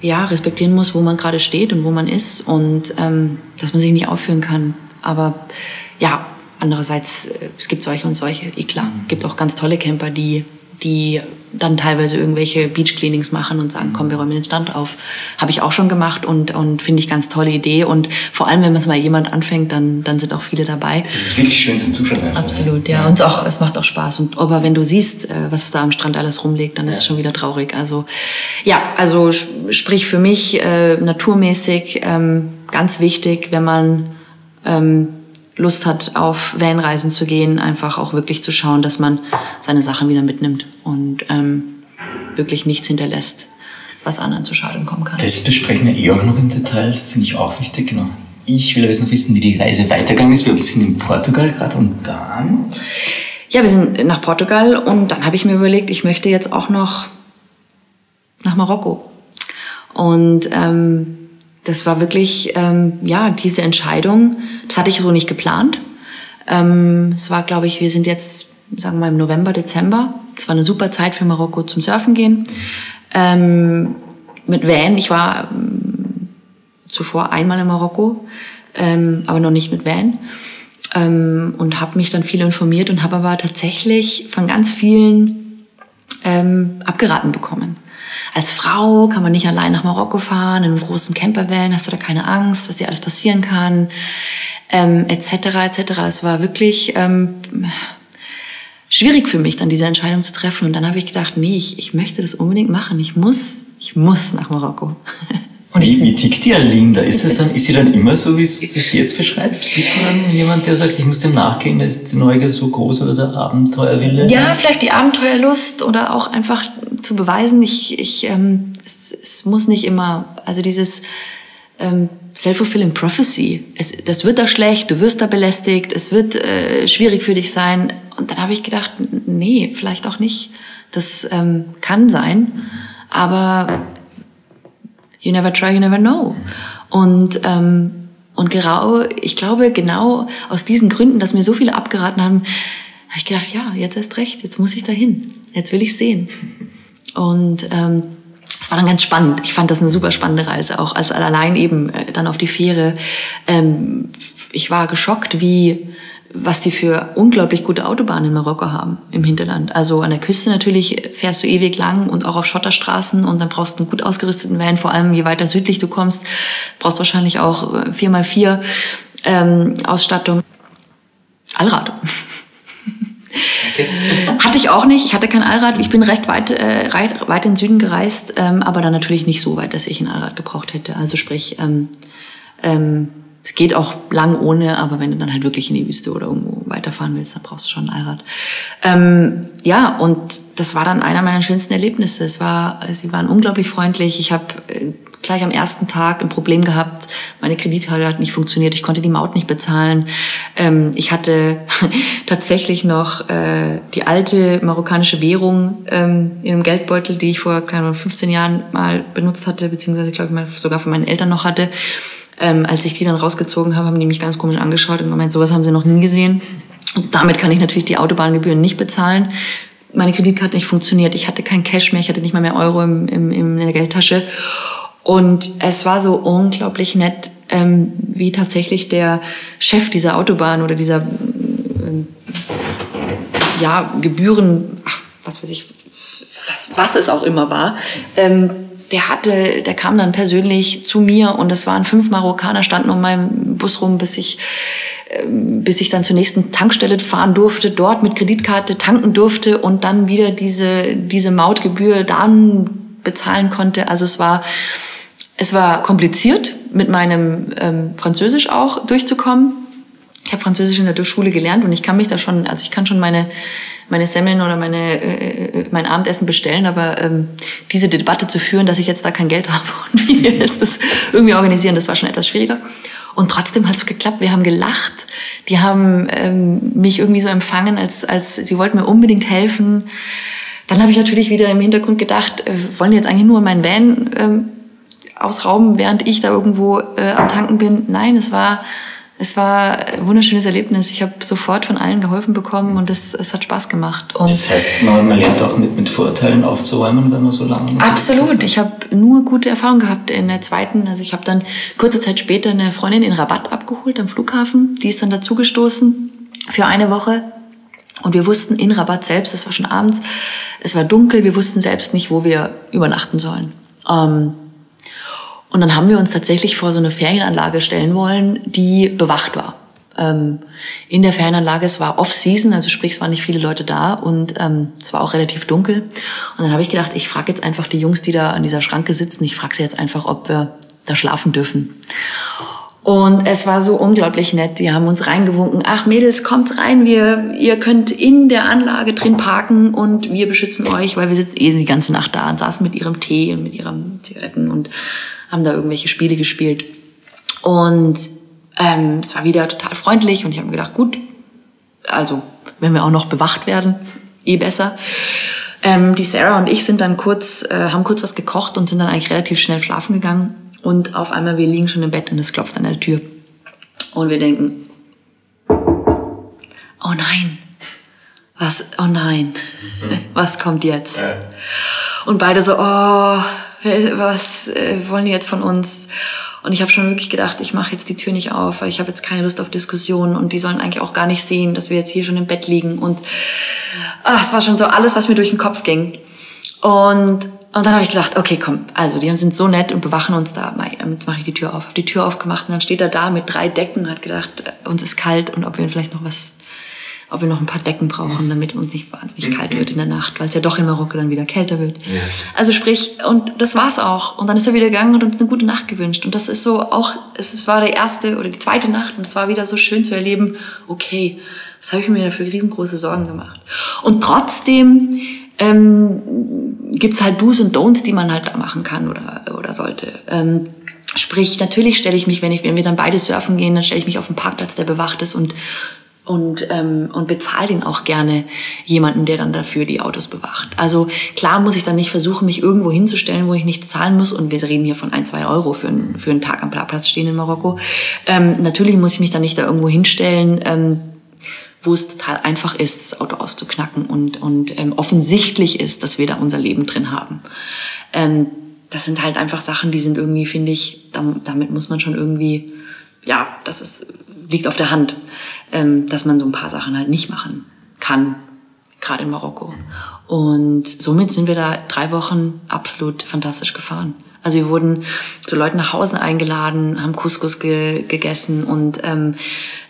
ja, respektieren muss, wo man gerade steht und wo man ist und ähm, dass man sich nicht aufführen kann. Aber ja, andererseits, äh, es gibt solche und solche, eh klar. Es gibt auch ganz tolle Camper, die, die dann teilweise irgendwelche Beach Cleanings machen und sagen, komm, wir räumen den Stand auf. Habe ich auch schon gemacht und, und finde ich ganz tolle Idee. Und vor allem, wenn es mal jemand anfängt, dann, dann sind auch viele dabei. Das ist wirklich schön zum Zuschauen. einfach, Absolut, ja. ja. Und es, auch, es macht auch Spaß. Und aber wenn du siehst, äh, was da am Strand alles rumliegt, dann ist es Ja. schon wieder traurig. Also ja, also sp- sprich für mich äh, naturmäßig ähm, ganz wichtig, wenn man ähm, Lust hat, auf Vanreisen zu gehen, einfach auch wirklich zu schauen, dass man seine Sachen wieder mitnimmt und ähm, wirklich nichts hinterlässt, was anderen zu Schaden kommen kann. Das besprechen wir eh auch noch im Detail, finde ich auch wichtig, genau. Ich will jetzt noch wissen, wie die Reise weitergegangen ist. Wir sind in Portugal gerade und dann. Ja, wir sind nach Portugal und dann habe ich mir überlegt, ich möchte jetzt auch noch nach Marokko. Und ähm, das war wirklich, ähm, ja, diese Entscheidung, das hatte ich so nicht geplant. Ähm, es war, glaube ich, wir sind jetzt, sagen wir mal, im November, Dezember. Es war eine super Zeit für Marokko zum Surfen gehen. Ähm, mit Van, ich war ähm, zuvor einmal in Marokko, ähm, aber noch nicht mit Van ähm, und habe mich dann viel informiert und habe aber tatsächlich von ganz vielen ähm, abgeraten bekommen. Als Frau kann man nicht allein nach Marokko fahren, in einem großen Campervan, hast du da keine Angst, was dir alles passieren kann, ähm, etc. etc. Es war wirklich ähm, schwierig für mich, dann diese Entscheidung zu treffen. Und dann habe ich gedacht, nee, ich, ich möchte das unbedingt machen. Ich muss, ich muss nach Marokko. Und wie, wie tickt die Aline da? Ist, das dann, ist sie dann immer so, wie du es jetzt beschreibst? Bist du dann jemand, der sagt, ich muss dem nachgehen, da ist die Neugier so groß oder der Abenteuerwille? Ja, vielleicht die Abenteuerlust oder auch einfach zu beweisen, ich, ich, ähm, es, es muss nicht immer, also dieses ähm, self-fulfilling prophecy, es, das wird da schlecht, du wirst da belästigt, es wird äh, schwierig für dich sein. Und dann habe ich gedacht, nee, vielleicht auch nicht. Das ähm, kann sein, aber you never try, you never know. Und, ähm, und genau, ich glaube, genau aus diesen Gründen, dass mir so viele abgeraten haben, habe ich gedacht, ja, jetzt erst recht, jetzt muss ich dahin. Jetzt will ich sehen. Und ähm, es war dann ganz spannend. Ich fand das eine super spannende Reise, auch als allein eben äh, dann auf die Fähre. Ähm, ich war geschockt, wie was die für unglaublich gute Autobahnen in Marokko haben im Hinterland. Also an der Küste natürlich fährst du ewig lang und auch auf Schotterstraßen und dann brauchst du einen gut ausgerüsteten Van. Vor allem je weiter südlich du kommst, brauchst wahrscheinlich auch äh, 4x4 ähm, Ausstattung. Allrad. Hatte ich auch nicht. Ich hatte kein Allrad. Ich bin recht weit, äh, weit, weit in den Süden gereist, ähm, aber dann natürlich nicht so weit, dass ich ein Allrad gebraucht hätte. Also sprich, ähm, ähm, es geht auch lang ohne, aber wenn du dann halt wirklich in die Wüste oder irgendwo weiterfahren willst, dann brauchst du schon ein Allrad. Ähm, ja, und das war dann einer meiner schönsten Erlebnisse. Es war, sie waren unglaublich freundlich. Ich habe äh, gleich am ersten Tag ein Problem gehabt. Meine Kreditkarte hat nicht funktioniert. Ich konnte die Maut nicht bezahlen. Ähm, ich hatte tatsächlich noch äh, die alte marokkanische Währung ähm, im Geldbeutel, die ich vor keine Ahnung, 15 Jahren mal benutzt hatte, beziehungsweise glaube ich mal sogar von meinen Eltern noch hatte. Ähm, als ich die dann rausgezogen habe, haben die mich ganz komisch angeschaut und gemeint, sowas haben sie noch nie gesehen. Und damit kann ich natürlich die Autobahngebühren nicht bezahlen. Meine Kreditkarte nicht funktioniert. Ich hatte kein Cash mehr. Ich hatte nicht mal mehr Euro im, im, in der Geldtasche. Und es war so unglaublich nett, ähm, wie tatsächlich der Chef dieser Autobahn oder dieser ähm, ja, Gebühren, ach, was weiß ich, was, was es auch immer war, ähm, der hatte, der kam dann persönlich zu mir und es waren fünf Marokkaner, standen um meinen Bus rum, bis ich, ähm, bis ich dann zur nächsten Tankstelle fahren durfte, dort mit Kreditkarte tanken durfte und dann wieder diese, diese Mautgebühr dann bezahlen konnte. Also es war, es war kompliziert, mit meinem ähm, Französisch auch durchzukommen. Ich habe Französisch in der Schule gelernt und ich kann mich da schon, also ich kann schon meine meine Semmeln oder meine äh, mein Abendessen bestellen, aber ähm, diese Debatte zu führen, dass ich jetzt da kein Geld habe und wie wir jetzt das irgendwie organisieren, das war schon etwas schwieriger. Und trotzdem hat es geklappt. Wir haben gelacht. Die haben ähm, mich irgendwie so empfangen, als als sie wollten mir unbedingt helfen. Dann habe ich natürlich wieder im Hintergrund gedacht, äh, wollen die jetzt eigentlich nur meinen Van ähm, ausrauben, während ich da irgendwo äh, am Tanken bin? Nein, es war Es war ein wunderschönes Erlebnis. Ich habe sofort von allen geholfen bekommen und es, es hat Spaß gemacht. Und Das heißt, man, man lernt auch mit, mit Vorurteilen aufzuräumen, wenn man so lange. Absolut. Ich habe nur gute Erfahrungen gehabt in der zweiten. Also ich habe dann kurze Zeit später eine Freundin in Rabatt abgeholt am Flughafen. Die ist dann dazugestoßen für eine Woche. Und wir wussten in Rabatt selbst, es war schon abends, es war dunkel, wir wussten selbst nicht, wo wir übernachten sollen. Ähm, und dann haben wir uns tatsächlich vor so eine Ferienanlage stellen wollen, die bewacht war. Ähm, in der Ferienanlage, es war Off-Season, also sprich, es waren nicht viele Leute da und ähm, es war auch relativ dunkel. Und dann habe ich gedacht, ich frage jetzt einfach die Jungs, die da an dieser Schranke sitzen, ich frage sie jetzt einfach, ob wir da schlafen dürfen. Und es war so unglaublich nett. Die haben uns reingewunken. Ach Mädels, kommt rein. Wir, ihr könnt in der Anlage drin parken und wir beschützen euch, weil wir sitzen eh die ganze Nacht da und saßen mit ihrem Tee und mit ihren Zigaretten und haben da irgendwelche Spiele gespielt. Und ähm, es war wieder total freundlich und ich habe mir gedacht, gut, also wenn wir auch noch bewacht werden, eh besser. Ähm, die Sarah und ich sind dann kurz, äh, haben kurz was gekocht und sind dann eigentlich relativ schnell schlafen gegangen. Und auf einmal, wir liegen schon im Bett und es klopft an der Tür. Und wir denken, oh nein, was, oh nein, was kommt jetzt? Und beide so, oh, was äh, wollen die jetzt von uns? Und ich habe schon wirklich gedacht, ich mache jetzt die Tür nicht auf, weil ich habe jetzt keine Lust auf Diskussionen und die sollen eigentlich auch gar nicht sehen, dass wir jetzt hier schon im Bett liegen. Und ah, es war schon so alles, was mir durch den Kopf ging. Und, und dann habe ich gedacht, okay, komm, also die sind so nett und bewachen uns da. Jetzt mache ich die Tür auf. Habe die Tür aufgemacht und dann steht er da mit drei Decken und hat gedacht, äh, uns ist kalt und ob wir vielleicht noch was, ob wir noch ein paar Decken brauchen, damit uns nicht wahnsinnig kalt wird in der Nacht, weil es ja doch in Marokko dann wieder kälter wird. Also sprich, und das war's auch. Und dann ist er wieder gegangen und uns eine gute Nacht gewünscht. Und das ist so auch, es war die erste oder die zweite Nacht und es war wieder so schön zu erleben, okay, was habe ich mir dafür riesengroße Sorgen gemacht. Und trotzdem ähm, gibt's halt Do's und Don'ts, die man halt da machen kann oder, oder sollte. Ähm, sprich, natürlich stelle ich mich, wenn, ich, wenn wir dann beide surfen gehen, dann stelle ich mich auf den Parkplatz, der bewacht ist und und, ähm, und bezahle den auch gerne jemanden, der dann dafür die Autos bewacht. Also klar muss ich dann nicht versuchen, mich irgendwo hinzustellen, wo ich nichts zahlen muss. Und wir reden hier von ein, zwei Euro für, einen für einen Tag am Parkplatz stehen in Marokko. Ähm, natürlich muss ich mich dann nicht da irgendwo hinstellen, ähm, wo es total einfach ist, das Auto aufzuknacken und, und ähm, offensichtlich ist, dass wir da unser Leben drin haben. Ähm, das sind halt einfach Sachen, die sind irgendwie, finde ich, dam- damit muss man schon irgendwie, ja, das ist, liegt auf der Hand, dass man so ein paar Sachen halt nicht machen kann, gerade in Marokko. Und somit sind wir da drei Wochen absolut fantastisch gefahren. Also wir wurden zu Leuten nach Hause eingeladen, haben Couscous ge gegessen und ähm,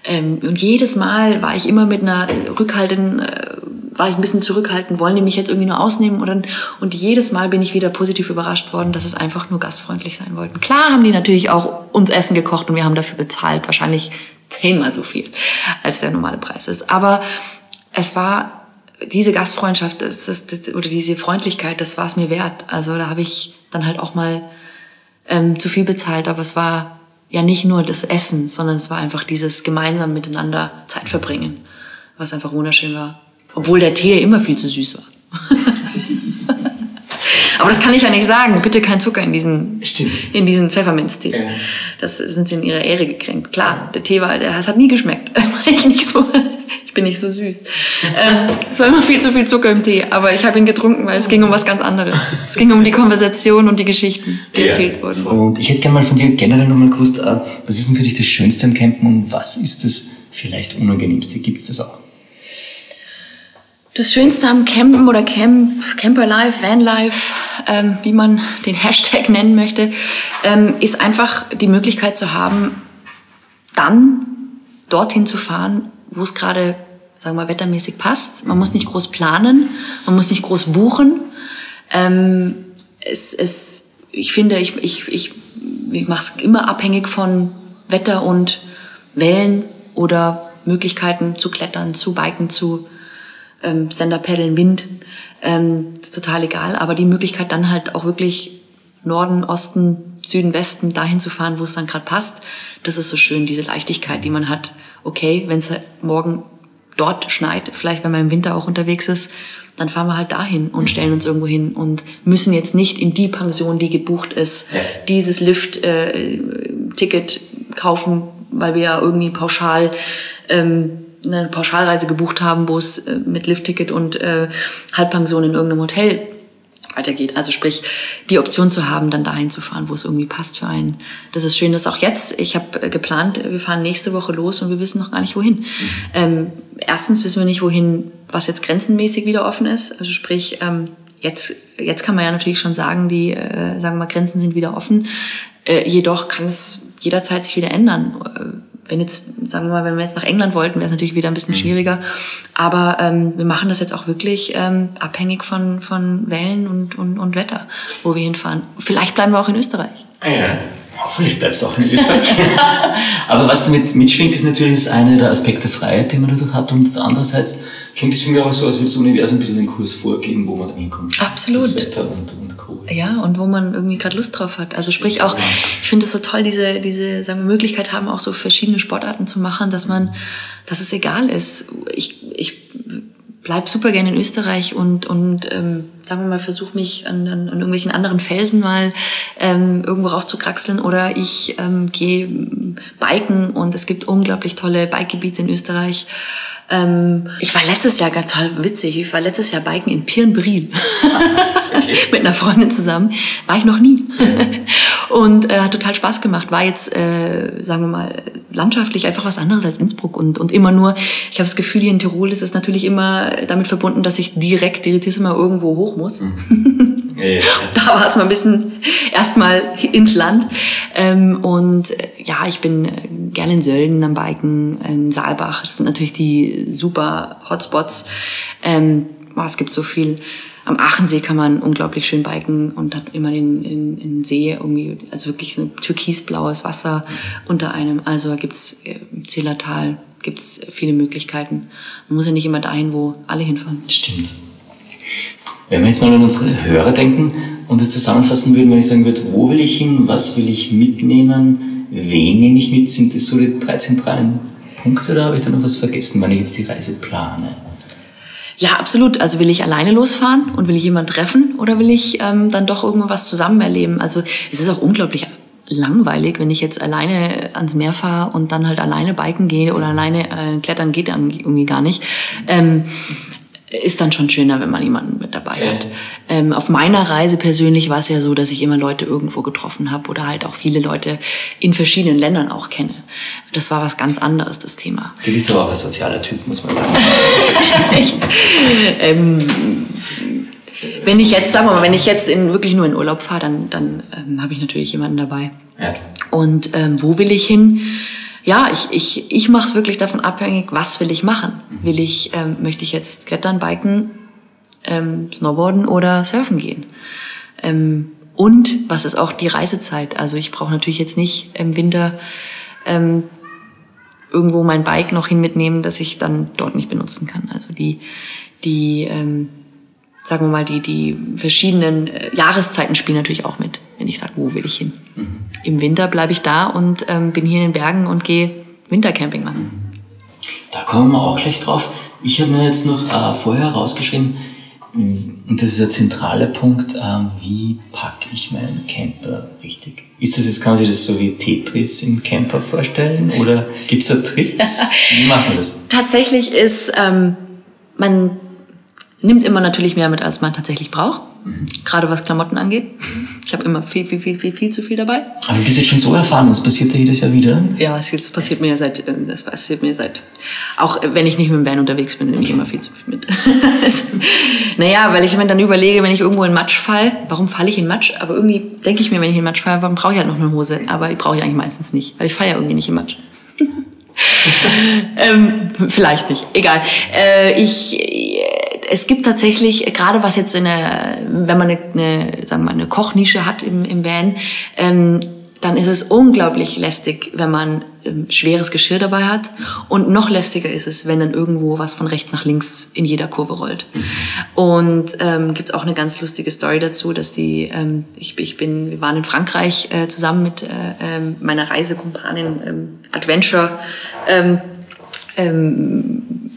ähm, und jedes Mal war ich immer mit einer rückhaltenden, äh, war ich ein bisschen zurückhaltend, wollen die mich jetzt irgendwie nur ausnehmen oder und jedes Mal bin ich wieder positiv überrascht worden, dass es einfach nur gastfreundlich sein wollten. Klar haben die natürlich auch uns Essen gekocht und wir haben dafür bezahlt, wahrscheinlich zehnmal so viel als der normale Preis ist. Aber es war diese Gastfreundschaft das, das, das, oder diese Freundlichkeit, das war es mir wert. Also da habe ich dann halt auch mal ähm, zu viel bezahlt, aber es war ja nicht nur das Essen, sondern es war einfach dieses gemeinsam miteinander Zeit verbringen, was einfach wunderschön war. Obwohl der Tee immer viel zu süß war. aber das kann ich ja nicht sagen. Bitte kein Zucker in diesen, Stimmt. in diesen Pfefferminztee. Ja. Das sind sie in ihrer Ehre gekränkt. Klar, der Tee war, der, es hat nie geschmeckt. ich nicht so, ich bin nicht so süß. Ähm, es war immer viel zu viel Zucker im Tee, aber ich habe ihn getrunken, weil es ging um was ganz anderes. Es ging um die Konversation und die Geschichten, die Ja. erzählt wurden. Und ich hätte gerne mal von dir generell nochmal gewusst, äh, was ist denn für dich das Schönste am Campen und was ist das vielleicht Unangenehmste? Gibt es das auch? Das Schönste am Campen oder Camp, Camperlife, Vanlife, ähm, wie man den Hashtag nennen möchte, ähm, ist einfach die Möglichkeit zu haben, dann dorthin zu fahren, wo es gerade, sagen wir mal, wettermäßig passt. Man muss nicht groß planen, man muss nicht groß buchen. Ähm, es, es, ich finde, ich, ich, ich, ich mache es immer abhängig von Wetter und Wellen oder Möglichkeiten zu klettern, zu biken, zu ähm, Stand-Up-Paddeln, Wind. Ähm, ist total egal. Aber die Möglichkeit dann halt auch wirklich Norden, Osten, Süden, Westen dahin zu fahren, wo es dann gerade passt, das ist so schön, diese Leichtigkeit, die man hat. Okay, wenn es halt morgen dort schneit, vielleicht wenn man im Winter auch unterwegs ist, dann fahren wir halt dahin und stellen uns irgendwo hin und müssen jetzt nicht in die Pension, die gebucht ist, Ja. dieses Lift-Ticket kaufen, weil wir ja irgendwie pauschal ähm, eine Pauschalreise gebucht haben, wo es äh, mit Liftticket und äh, Halbpension in irgendeinem Hotel weitergeht. Also sprich, die Option zu haben, dann dahin zu fahren, wo es irgendwie passt für einen. Das ist schön, dass auch jetzt, ich habe geplant, wir fahren nächste Woche los und wir wissen noch gar nicht wohin. Mhm. Ähm, erstens wissen wir nicht, wohin, was jetzt grenzenmäßig wieder offen ist. Also sprich, ähm, jetzt, jetzt kann man ja natürlich schon sagen, die, äh, sagen wir mal, Grenzen sind wieder offen. Äh, jedoch kann es jederzeit sich wieder ändern äh, wenn jetzt, sagen wir mal, wenn wir jetzt nach England wollten, wäre es natürlich wieder ein bisschen mhm. schwieriger. Aber ähm, wir machen das jetzt auch wirklich ähm, abhängig von, von Wellen und, und, und Wetter, wo wir hinfahren. Vielleicht bleiben wir auch in Österreich. Ja. Hoffentlich bleibst du auch in Österreich. Aber was damit mitschwingt, ist natürlich das eine der Aspekte Freiheit, den man dadurch hat. Und andererseits klingt es für mich auch so, als würde das Universum ein bisschen den Kurs vorgeben, wo man dann hinkommt. Absolut. Das Wetter und, und. Ja, und wo man irgendwie gerade Lust drauf hat. Also sprich auch, ich finde es so toll, diese, diese sagen wir, Möglichkeit haben, auch so verschiedene Sportarten zu machen, dass man, dass es egal ist. Ich, ich bleib super gerne in Österreich und, und ähm, sagen wir mal, versuche mich an, an, an irgendwelchen anderen Felsen mal ähm, irgendwo rauf zu kraxeln oder ich ähm, gehe biken und es gibt unglaublich tolle Bikegebiete in Österreich. Ähm, ich war letztes Jahr ganz toll witzig, ich war letztes Jahr biken in Pirnbril okay. mit einer Freundin zusammen. War ich noch nie. und äh, hat total Spaß gemacht. War jetzt, äh, sagen wir mal, landschaftlich einfach was anderes als Innsbruck und, und immer nur, ich habe das Gefühl, hier in Tirol ist es natürlich immer damit verbunden, dass ich direkt Direttissima irgendwo hoch muss. Mhm. Ja, da war es mal ein bisschen erstmal ins Land. Ähm, und äh, ja, ich bin äh, gerne in Sölden am Biken, in Saalbach. Das sind natürlich die super Hotspots. Ähm, es gibt so viel. Am Aachensee kann man unglaublich schön biken und hat immer den, den, den See irgendwie, also wirklich so ein türkisblaues Wasser unter einem. Also da gibt's äh, im Zillertal gibt's viele Möglichkeiten. Man muss ja nicht immer dahin, wo alle hinfahren. Stimmt. Wenn wir jetzt mal an unsere Hörer denken und das zusammenfassen würden, wenn ich sagen würde, wo will ich hin, was will ich mitnehmen, wen nehme ich mit, sind das so die drei zentralen Punkte oder habe ich da noch was vergessen, wenn ich jetzt die Reise plane? Ja, absolut. Also will ich alleine losfahren und will ich jemanden treffen oder will ich ähm, dann doch irgendwas zusammen erleben? Also es ist auch unglaublich langweilig, wenn ich jetzt alleine ans Meer fahre und dann halt alleine biken gehe oder alleine äh, klettern geht irgendwie gar nicht. Ähm, ist dann schon schöner, wenn man jemanden mit dabei hat. Ähm, auf meiner Reise persönlich war es ja so, dass ich immer Leute irgendwo getroffen habe oder halt auch viele Leute in verschiedenen Ländern auch kenne. Das war was ganz anderes, das Thema. Du bist aber auch ein sozialer Typ, muss man sagen. ich, ähm, wenn ich jetzt, sagen wir mal, wenn ich jetzt in, wirklich nur in Urlaub fahre, dann, dann ähm, habe ich natürlich jemanden dabei. Ja. Und ähm, wo will ich hin? Ja, ich, ich, ich mache es wirklich davon abhängig, was will ich machen. Mhm. Will ich, ähm, möchte ich jetzt klettern, biken, ähm, snowboarden oder surfen gehen? Ähm, und was ist auch die Reisezeit? Also ich brauche natürlich jetzt nicht im Winter ähm, irgendwo mein Bike noch hin mitnehmen, dass ich dann dort nicht benutzen kann. Also die, die ähm, sagen wir mal, die, die verschiedenen äh, Jahreszeiten spielen natürlich auch mit, wenn ich sage, wo will ich hin. Mhm. Im Winter bleibe ich da und ähm, bin hier in den Bergen und gehe Wintercamping machen. Da kommen wir auch gleich drauf. Ich habe mir jetzt noch äh, vorher rausgeschrieben, und das ist ein zentraler Punkt, äh, wie packe ich meinen Camper richtig? Ist das jetzt, kann man sich das so wie Tetris im Camper vorstellen oder gibt es da Tricks? Wie machen wir das? Tatsächlich ist, ähm, man nimmt immer natürlich mehr mit, als man tatsächlich braucht. Gerade was Klamotten angeht. Ich habe immer viel, viel, viel, viel, viel zu viel dabei. Aber du bist jetzt schon so erfahren, das passiert ja jedes Jahr wieder. Ja, es passiert mir ja seit, ähm, das passiert mir seit, auch wenn ich nicht mit dem Van unterwegs bin, nehme ich immer viel zu viel mit. naja, weil ich mir dann überlege, wenn ich irgendwo in Matsch fall, warum falle ich in Matsch? Aber irgendwie denke ich mir, wenn ich in Matsch falle, warum brauche ich halt noch eine Hose? Aber die brauche ich eigentlich meistens nicht, weil ich falle ja irgendwie nicht in Matsch. ähm, vielleicht nicht, egal. Äh, ich es gibt tatsächlich, gerade was jetzt in der, wenn man eine, eine sagen wir mal, eine Kochnische hat im, im Van, ähm, dann ist es unglaublich lästig, wenn man ähm, schweres Geschirr dabei hat. Und noch lästiger ist es, wenn dann irgendwo was von rechts nach links in jeder Kurve rollt. Und ähm, gibt auch eine ganz lustige Story dazu, dass die, ähm, ich, ich bin, wir waren in Frankreich äh, zusammen mit äh, äh, meiner Reisekumpanin ähm, Adventure. Ähm, ähm,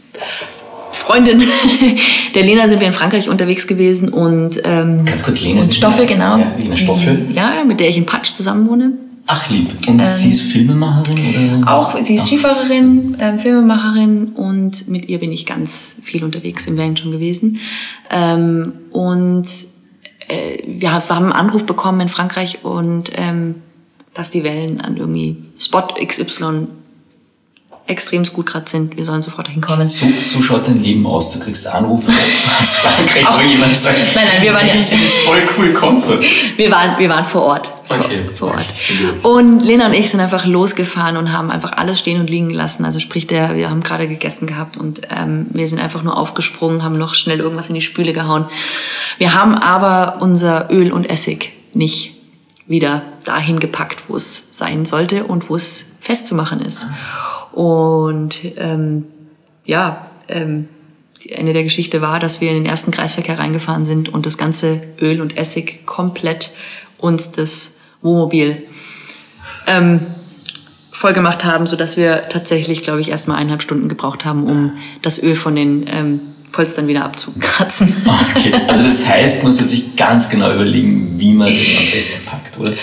Freundin der Lena sind wir in Frankreich unterwegs gewesen und ähm, ganz kurz Lena und Stoffel genau ja, Lena Stoffel ja mit der ich in Patsch zusammen wohne Ach lieb. Und ähm, sie ist Filmemacherin? Oder? Auch, sie ist Ach. Skifahrerin, ähm, Filmemacherin und mit ihr bin ich ganz viel unterwegs im Van schon gewesen. Ähm, und äh, wir haben einen Anruf bekommen in Frankreich und ähm, dass die Wellen an irgendwie Spot XY extrem gut gerade sind. Wir sollen sofort hinkommen. So, so schaut dein Leben aus. Du kriegst Anrufe aus Frankreich, wo jemand sagt, nein, nein, wir waren ja, das ist voll cool, kommst du? Wir waren, wir waren vor Ort. Okay. Vor, Ort. Und Lena und ich sind einfach losgefahren und haben einfach alles stehen und liegen gelassen. Also sprich, der, wir haben gerade gegessen gehabt und ähm, wir sind einfach nur aufgesprungen, haben noch schnell irgendwas in die Spüle gehauen. Wir haben aber unser Öl und Essig nicht wieder dahin gepackt, wo es sein sollte und wo es festzumachen ist. Und ähm, ja, ähm, Ende der Geschichte war, dass wir in den ersten Kreisverkehr reingefahren sind und das ganze Öl und Essig komplett uns das Wohnmobil ähm, vollgemacht haben, so dass wir tatsächlich, glaube ich, erst mal eineinhalb Stunden gebraucht haben, um das Öl von den ähm, Polstern wieder abzukratzen. Okay, also das heißt, man soll sich ganz genau überlegen, wie man den am besten packt, oder?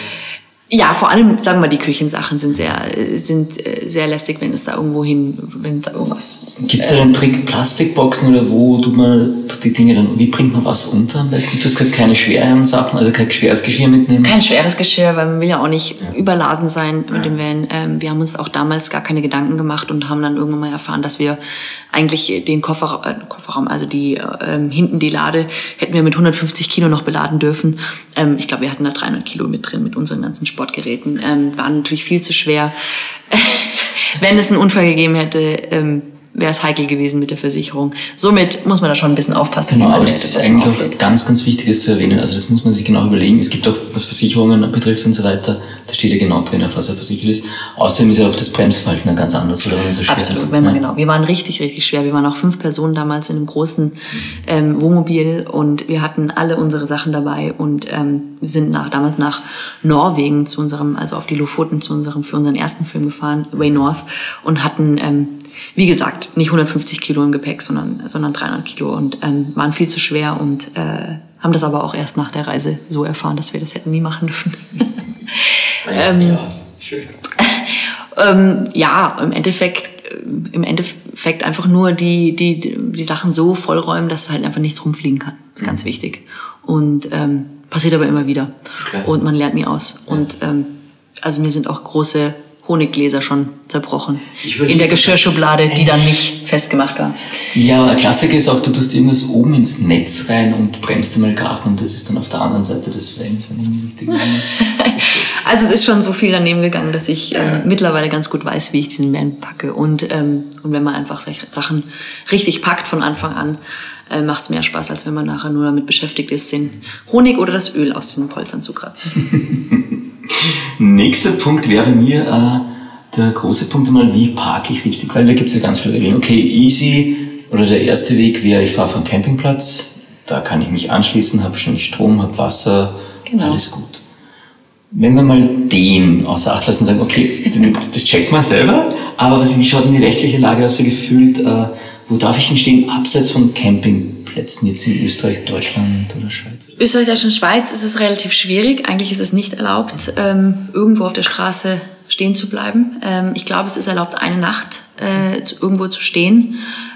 Ja, vor allem, sagen wir mal, die Küchensachen sind sehr, sind äh, sehr lästig, wenn es da irgendwo hin, wenn da irgendwas. Gibt es da einen Trick, Plastikboxen oder wo tut man die Dinge dann, wie bringt man was unter am besten? Du hast gesagt, keine schweren Sachen, also kein schweres Geschirr mitnehmen? Kein schweres Geschirr, weil man will ja auch nicht ja. überladen sein mit ja. dem Van. Ähm, wir haben uns auch damals gar keine Gedanken gemacht und haben dann irgendwann mal erfahren, dass wir eigentlich den Kofferraum, äh, Kofferraum also die, äh, hinten die Lade, hätten wir mit 150 Kilo noch beladen dürfen. Ähm, ich glaube, wir hatten da 300 Kilo mit drin, mit unseren ganzen Sport Sportgeräten, ähm, waren natürlich viel zu schwer. Wenn es einen Unfall gegeben hätte, ähm, wäre es heikel gewesen mit der Versicherung. Somit muss man da schon ein bisschen aufpassen. Genau, aber das ist eigentlich auch ganz, ganz Wichtiges zu erwähnen. Also das muss man sich genau überlegen. Es gibt auch, was Versicherungen betrifft und so weiter, da steht ja genau drin, auf was er versichert ist. Außerdem ist ja auch das Bremsverhalten dann ganz anders, oder wenn man so schwer Absolut, ist. wenn man ja. genau. Wir waren richtig, richtig schwer. Wir waren auch fünf Personen damals in einem großen ähm, Wohnmobil und wir hatten alle unsere Sachen dabei und ähm, wir sind nach, damals nach Norwegen zu unserem, also auf die Lofoten zu unserem, für unseren ersten Film gefahren, Way North und hatten ähm, wie gesagt, nicht 150 Kilo im Gepäck, sondern, sondern 300 Kilo und ähm, waren viel zu schwer und äh, haben das aber auch erst nach der Reise so erfahren, dass wir das hätten nie machen dürfen. ähm, ja, schön. ähm, ja, im Endeffekt, äh, im Endeffekt einfach nur die, die, die Sachen so vollräumen, dass halt einfach nichts rumfliegen kann. Das ist mhm. ganz wichtig. Und ähm, passiert aber immer wieder. Okay. Und man lernt nie aus. Ja. Und ähm, also mir sind auch große Honiggläser schon zerbrochen. In der Geschirrschublade, die dann nicht festgemacht war. Ja, aber Klassiker ist auch, du tust irgendwas oben ins Netz rein und bremst einmal gar und das ist dann auf der anderen Seite des richtig Also es ist schon so viel daneben gegangen, dass ich ähm, ja. mittlerweile ganz gut weiß, wie ich diesen Van packe. Und, ähm, und wenn man einfach solche Sachen richtig packt von Anfang an, äh, macht es mehr Spaß, als wenn man nachher nur damit beschäftigt ist, den Honig oder das Öl aus den Polstern zu kratzen. Nächster Punkt wäre mir äh, der große Punkt einmal, wie parke ich richtig? Weil da gibt es ja ganz viele Regeln. Okay, easy oder der erste Weg wäre, ich fahre vom Campingplatz, da kann ich mich anschließen, habe wahrscheinlich Strom, habe Wasser, genau. alles gut. Wenn wir mal den außer Acht lassen und sagen, okay, das checkt man selber, aber wie schaut denn die rechtliche Lage aus, so gefühlt, äh, wo darf ich denn stehen, abseits von Camping? Plätzen jetzt in Österreich, Deutschland oder Schweiz? Österreich, Deutschland, Schweiz ist es relativ schwierig. Eigentlich ist es nicht erlaubt, ähm, irgendwo auf der Straße stehen zu bleiben. Ähm, ich glaube, es ist erlaubt, eine Nacht äh, irgendwo zu stehen.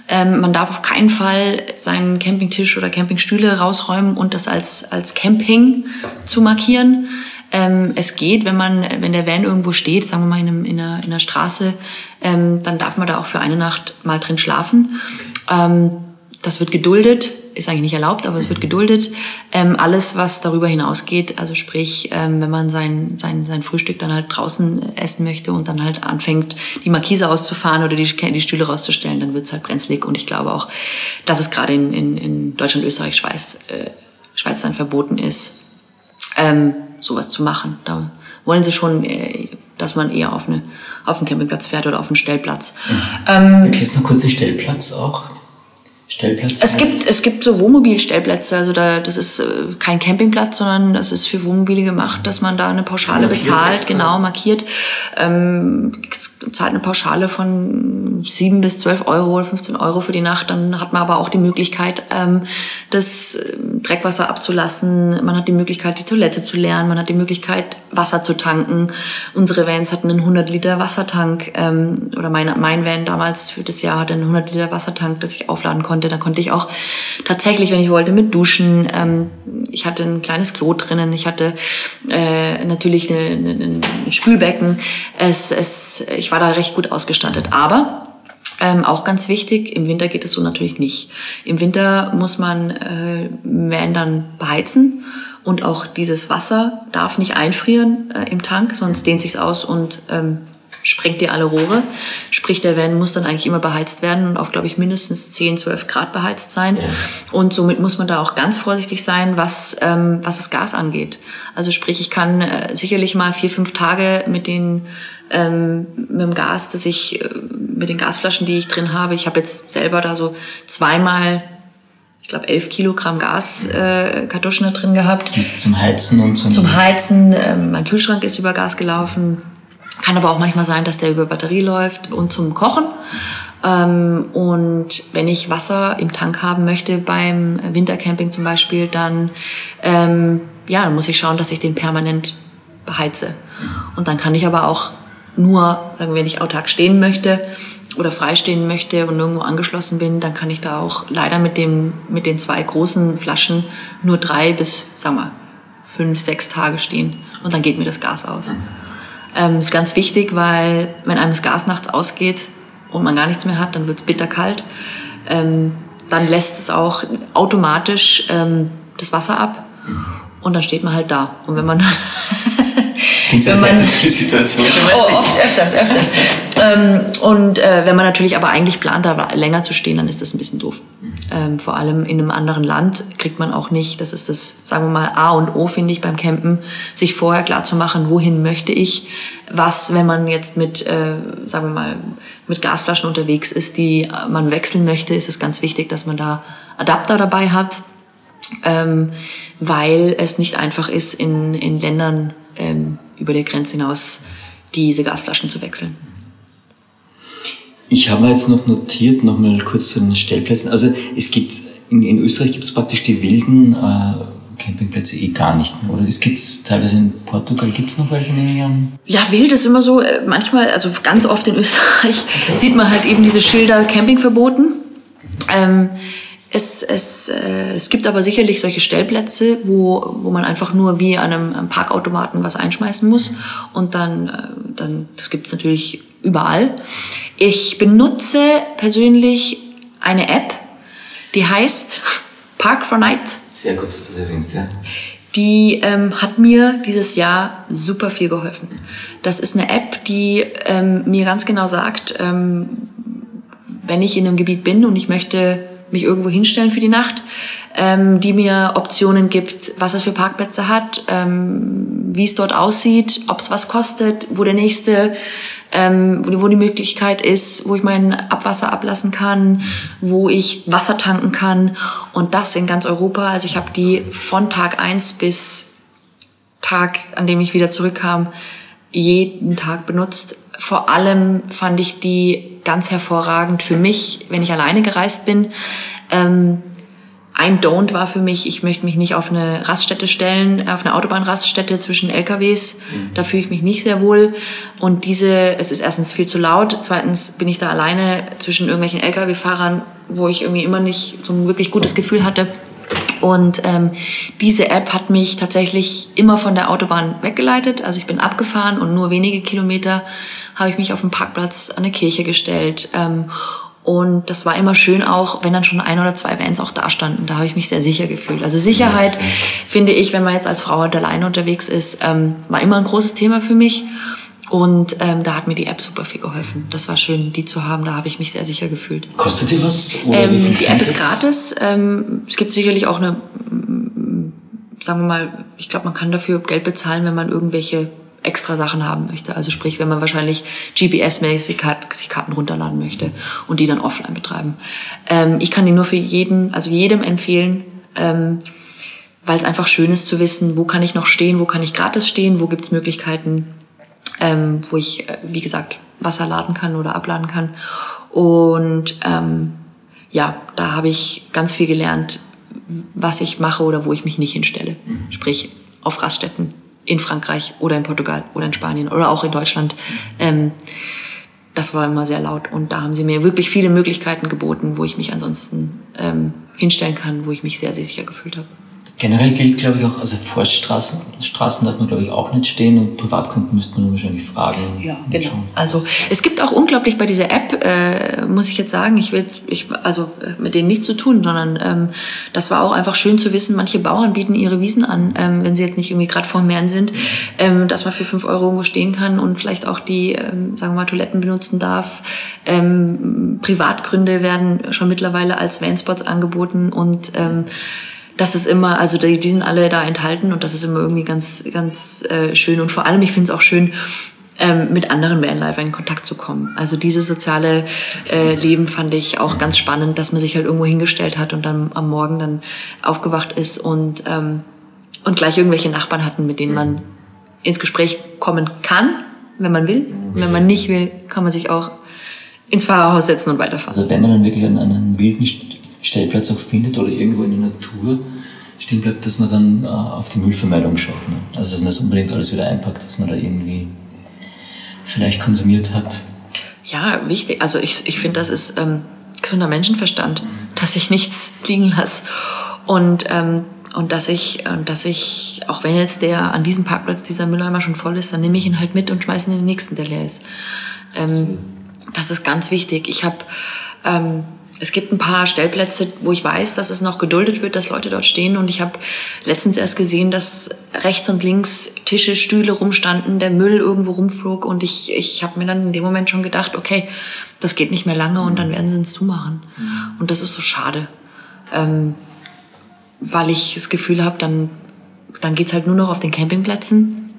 Ähm, man darf auf keinen Fall seinen Campingtisch oder Campingstühle rausräumen und das als, als Camping zu markieren. Ähm, es geht, wenn man, wenn der Van irgendwo steht, sagen wir mal in, einem, in, einer, in einer Straße, ähm, dann darf man da auch für eine Nacht mal drin schlafen. Ähm, das wird geduldet, ist eigentlich nicht erlaubt, aber es wird geduldet. Ähm, alles, was darüber hinausgeht, also sprich, ähm, wenn man sein, sein, sein Frühstück dann halt draußen essen möchte und dann halt anfängt, die Markise auszufahren oder die, die Stühle rauszustellen, dann wird es halt brenzlig. Und ich glaube auch, dass es gerade in, in, in Deutschland, Österreich, Schweiz, äh, Schweiz dann verboten ist, ähm, sowas zu machen. Da wollen sie schon, äh, dass man eher auf, eine, auf einen Campingplatz fährt oder auf einen Stellplatz. Mhm. Ähm, Erklärst du noch kurz den Stellplatz auch? Stellplätze? Es gibt, es gibt so Wohnmobilstellplätze, also da, das ist äh, kein Campingplatz, sondern das ist für Wohnmobile gemacht, dass man da eine Pauschale bezahlt, extra. genau, markiert. Ähm, zahlt eine Pauschale von 7 bis 12 Euro oder 15 Euro für die Nacht. Dann hat man aber auch die Möglichkeit, ähm, das äh, Dreckwasser abzulassen. Man hat die Möglichkeit, die Toilette zu leeren. Man hat die Möglichkeit, Wasser zu tanken. Unsere Vans hatten einen 100 Liter Wassertank, ähm, oder mein, mein Van damals für das Jahr hatte einen 100 Liter Wassertank, das ich aufladen konnte. Da konnte ich auch tatsächlich, wenn ich wollte, mit duschen. Ähm, ich hatte ein kleines Klo drinnen. Ich hatte äh, natürlich ein Spülbecken. Es, es, ich war da recht gut ausgestattet. Aber ähm, auch ganz wichtig, im Winter geht es so natürlich nicht. Im Winter muss man äh, Van dann beheizen und auch dieses Wasser darf nicht einfrieren äh, im Tank, sonst dehnt sich's aus und ähm, sprengt dir alle Rohre. Sprich, der Van muss dann eigentlich immer beheizt werden und auf, glaube ich, mindestens 10, 12 Grad beheizt sein. Und somit muss man da auch ganz vorsichtig sein, was, ähm, was das Gas angeht. Also sprich, ich kann äh, sicherlich mal vier, fünf Tage mit den ähm, mit dem Gas, das ich äh, mit den Gasflaschen, die ich drin habe. Ich habe jetzt selber da so zweimal, ich glaube, elf Kilogramm Gaskartuschen äh, Kartuschen da drin gehabt. Die ist zum Heizen und zum, Zum Heizen, ähm, mein Kühlschrank ist über Gas gelaufen. Kann aber auch manchmal sein, dass der über Batterie läuft und zum Kochen. Ähm, und wenn ich Wasser im Tank haben möchte beim Wintercamping zum Beispiel, dann, ähm, ja, dann muss ich schauen, dass ich den permanent beheize. Und dann kann ich aber auch nur, wenn ich autark stehen möchte oder freistehen möchte und irgendwo angeschlossen bin, dann kann ich da auch leider mit, dem, mit den zwei großen Flaschen nur drei bis, sagen wir, fünf, sechs Tage stehen. Und dann geht mir das Gas aus. Ähm, ist ganz wichtig, weil wenn einem das Gas nachts ausgeht und man gar nichts mehr hat, dann wird es bitterkalt. Ähm, dann lässt es auch automatisch ähm, das Wasser ab und dann steht man halt da. Und wenn man dann wenn man- Situation Oh, oft, öfters, öfters. ähm, und äh, wenn man natürlich aber eigentlich plant, da länger zu stehen, dann ist das ein bisschen doof. Ähm, vor allem in einem anderen Land kriegt man auch nicht, das ist das, sagen wir mal, A und O, finde ich, beim Campen, sich vorher klar zu machen, wohin möchte ich, was, wenn man jetzt mit, äh, sagen wir mal, mit Gasflaschen unterwegs ist, die man wechseln möchte, ist es ganz wichtig, dass man da Adapter dabei hat ähm, weil es nicht einfach ist, in, in Ländern ähm, über die Grenze hinaus diese Gasflaschen zu wechseln. Ich habe mir jetzt noch notiert, noch mal kurz zu den Stellplätzen. Also es gibt, in, in Österreich gibt es praktisch die wilden äh, Campingplätze eh gar nicht mehr, oder? Es gibt teilweise in Portugal, gibt es noch welche, nehme ich an? Ja, wild ist immer so, äh, manchmal, also ganz oft in Österreich, sieht man halt eben diese Schilder Camping verboten. Ähm, es, es, äh, es gibt aber sicherlich solche Stellplätze, wo, wo man einfach nur wie an einem, einem Parkautomaten was einschmeißen muss. Und dann, äh, dann das gibt es natürlich überall. Ich benutze persönlich eine App, die heißt Park for Night. Sehr gut, dass du das erwähnst, ja. Die ähm, hat mir dieses Jahr super viel geholfen. Das ist eine App, die ähm, mir ganz genau sagt, ähm, wenn ich in einem Gebiet bin und ich möchte mich irgendwo hinstellen für die Nacht, ähm, die mir Optionen gibt, was es für Parkplätze hat, ähm, wie es dort aussieht, ob es was kostet, wo der nächste, ähm, wo, die- wo die Möglichkeit ist, wo ich mein Abwasser ablassen kann, wo ich Wasser tanken kann und das in ganz Europa. Also ich habe die von Tag eins bis Tag, an dem ich wieder zurückkam, jeden Tag benutzt. Vor allem fand ich die ganz hervorragend für mich, wenn ich alleine gereist bin. Ähm, ein Don't war für mich, ich möchte mich nicht auf eine Raststätte stellen, auf eine Autobahnraststätte zwischen LKWs. Da fühle ich mich nicht sehr wohl. Und diese, es ist erstens viel zu laut. Zweitens bin ich da alleine zwischen irgendwelchen LKW-Fahrern, wo ich irgendwie immer nicht so ein wirklich gutes Gefühl hatte. Und ähm, diese App hat mich tatsächlich immer von der Autobahn weggeleitet. Also ich bin abgefahren und nur wenige Kilometer habe ich mich auf dem Parkplatz an eine Kirche gestellt. Ähm, und das war immer schön auch, wenn dann schon ein oder zwei Vans auch da standen. Da habe ich mich sehr sicher gefühlt. Also Sicherheit, finde ich, wenn man jetzt als Frau halt alleine unterwegs ist, ähm, war immer ein großes Thema für mich. Und ähm, da hat mir die App super viel geholfen. Das war schön, die zu haben. Da habe ich mich sehr sicher gefühlt. Kostet die was? Ähm, die App ist gratis. Ähm, es gibt sicherlich auch eine, sagen wir mal, ich glaube, man kann dafür Geld bezahlen, wenn man irgendwelche extra Sachen haben möchte. Also sprich, wenn man wahrscheinlich GPS-mäßig sich Karten runterladen möchte und die dann offline betreiben. Ähm, ich kann die nur für jeden, also jedem empfehlen, ähm, weil es einfach schön ist zu wissen, wo kann ich noch stehen, wo kann ich gratis stehen, wo gibt es Möglichkeiten, ähm, wo ich, äh, wie gesagt, Wasser laden kann oder abladen kann. Und ähm, ja, da habe ich ganz viel gelernt, was ich mache oder wo ich mich nicht hinstelle. Mhm. Sprich, auf Raststätten in Frankreich oder in Portugal oder in Spanien oder auch in Deutschland. Ähm, das war immer sehr laut und da haben sie mir wirklich viele Möglichkeiten geboten, wo ich mich ansonsten ähm, hinstellen kann, wo ich mich sehr, sehr sicher gefühlt habe. Generell gilt, glaube ich, auch, also Forststraßen Straßen darf man, glaube ich, auch nicht stehen und Privatkunden müsste man wahrscheinlich fragen. Ja, genau. Also es gibt auch unglaublich bei dieser App, äh, muss ich jetzt sagen, ich will jetzt, ich, also äh, mit denen nichts zu tun, sondern ähm, das war auch einfach schön zu wissen, manche Bauern bieten ihre Wiesen an, ähm, wenn sie jetzt nicht irgendwie gerade vor Meeren sind, ähm, dass man für fünf Euro irgendwo stehen kann und vielleicht auch die, ähm, sagen wir mal, Toiletten benutzen darf. Ähm, Privatgründe werden schon mittlerweile als Vanspots angeboten und ähm, das ist immer, also die, die sind alle da enthalten und das ist immer irgendwie ganz, ganz äh, schön. Und vor allem, ich finde es auch schön, ähm, mit anderen Vanlifer in Kontakt zu kommen. Also dieses soziale äh, Leben fand ich auch ganz spannend, dass man sich halt irgendwo hingestellt hat und dann am Morgen dann aufgewacht ist und, ähm, und gleich irgendwelche Nachbarn hatten, mit denen man ins Gespräch kommen kann, wenn man will. Und wenn man nicht will, kann man sich auch ins Fahrerhaus setzen und weiterfahren. Also wenn man dann wirklich an einen wilden Stellplatz auch findet oder irgendwo in der Natur stehen bleibt, dass man dann äh, auf die Müllvermeidung schaut. Ne? Also dass man das unbedingt alles wieder einpackt, was man da irgendwie vielleicht konsumiert hat. Ja, wichtig. Also ich, ich finde, das ist ähm, gesunder Menschenverstand, dass ich nichts liegen lasse. Und, ähm, und dass ich, dass ich, auch wenn jetzt der an diesem Parkplatz dieser Mülleimer schon voll ist, dann nehme ich ihn halt mit und schmeiße ihn in den nächsten, der leer ist. Ähm, das ist ganz wichtig. Ich habe ähm, es gibt ein paar Stellplätze, wo ich weiß, dass es noch geduldet wird, dass Leute dort stehen. Und ich habe letztens erst gesehen, dass rechts und links Tische, Stühle rumstanden, der Müll irgendwo rumflog. Und ich, ich habe mir dann in dem Moment schon gedacht, okay, das geht nicht mehr lange und dann werden sie es zumachen. Und das ist so schade, ähm, weil ich das Gefühl habe, dann, dann geht's halt nur noch auf den Campingplätzen.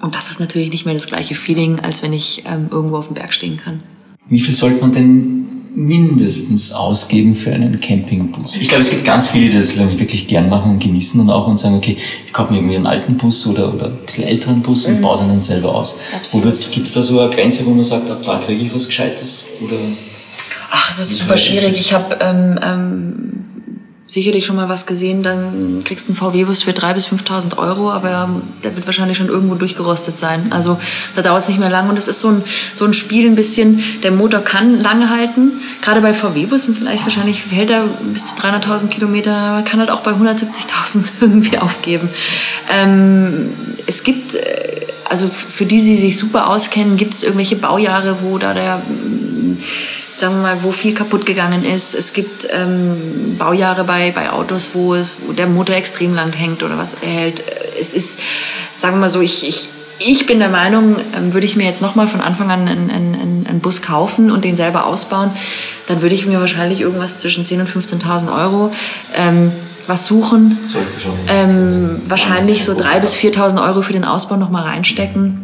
Und das ist natürlich nicht mehr das gleiche Feeling, als wenn ich ähm, irgendwo auf dem Berg stehen kann. Wie viel sollte man denn mindestens ausgeben für einen Campingbus. Ich glaube, es gibt ganz viele, die das wirklich gern machen und genießen und auch und sagen, okay, ich kaufe mir irgendwie einen alten Bus oder, oder ein bisschen älteren Bus und mhm. baue den dann selber aus. Gibt es da so eine Grenze, wo man sagt, ab da kriege ich was Gescheites? Oder Ach, es ist super schwierig. Ich habe ähm, ähm, sicherlich schon mal was gesehen, dann kriegst du einen VW-Bus für 3.000 bis 5.000 Euro, aber der wird wahrscheinlich schon irgendwo durchgerostet sein. Also da dauert es nicht mehr lange und es ist so ein, so ein Spiel ein bisschen, der Motor kann lange halten, gerade bei VW-Bussen vielleicht wahrscheinlich hält er bis zu 300.000 Kilometer, aber kann halt auch bei 170.000 irgendwie aufgeben. Ähm, es gibt, äh, also für die, die sich super auskennen, gibt es irgendwelche Baujahre, wo da der sagen wir mal, wo viel kaputt gegangen ist. Es gibt ähm, Baujahre bei, bei Autos, wo, es, wo der Motor extrem lang hängt oder was er hält. Es ist, sagen wir mal so, ich, ich, ich bin der Meinung, ähm, würde ich mir jetzt nochmal von Anfang an einen, einen, einen Bus kaufen und den selber ausbauen, dann würde ich mir wahrscheinlich irgendwas zwischen 10.000 und 15.000 Euro ähm, was suchen. Ähm, wahrscheinlich so 3.000 bis 4.000 Euro für den Ausbau nochmal reinstecken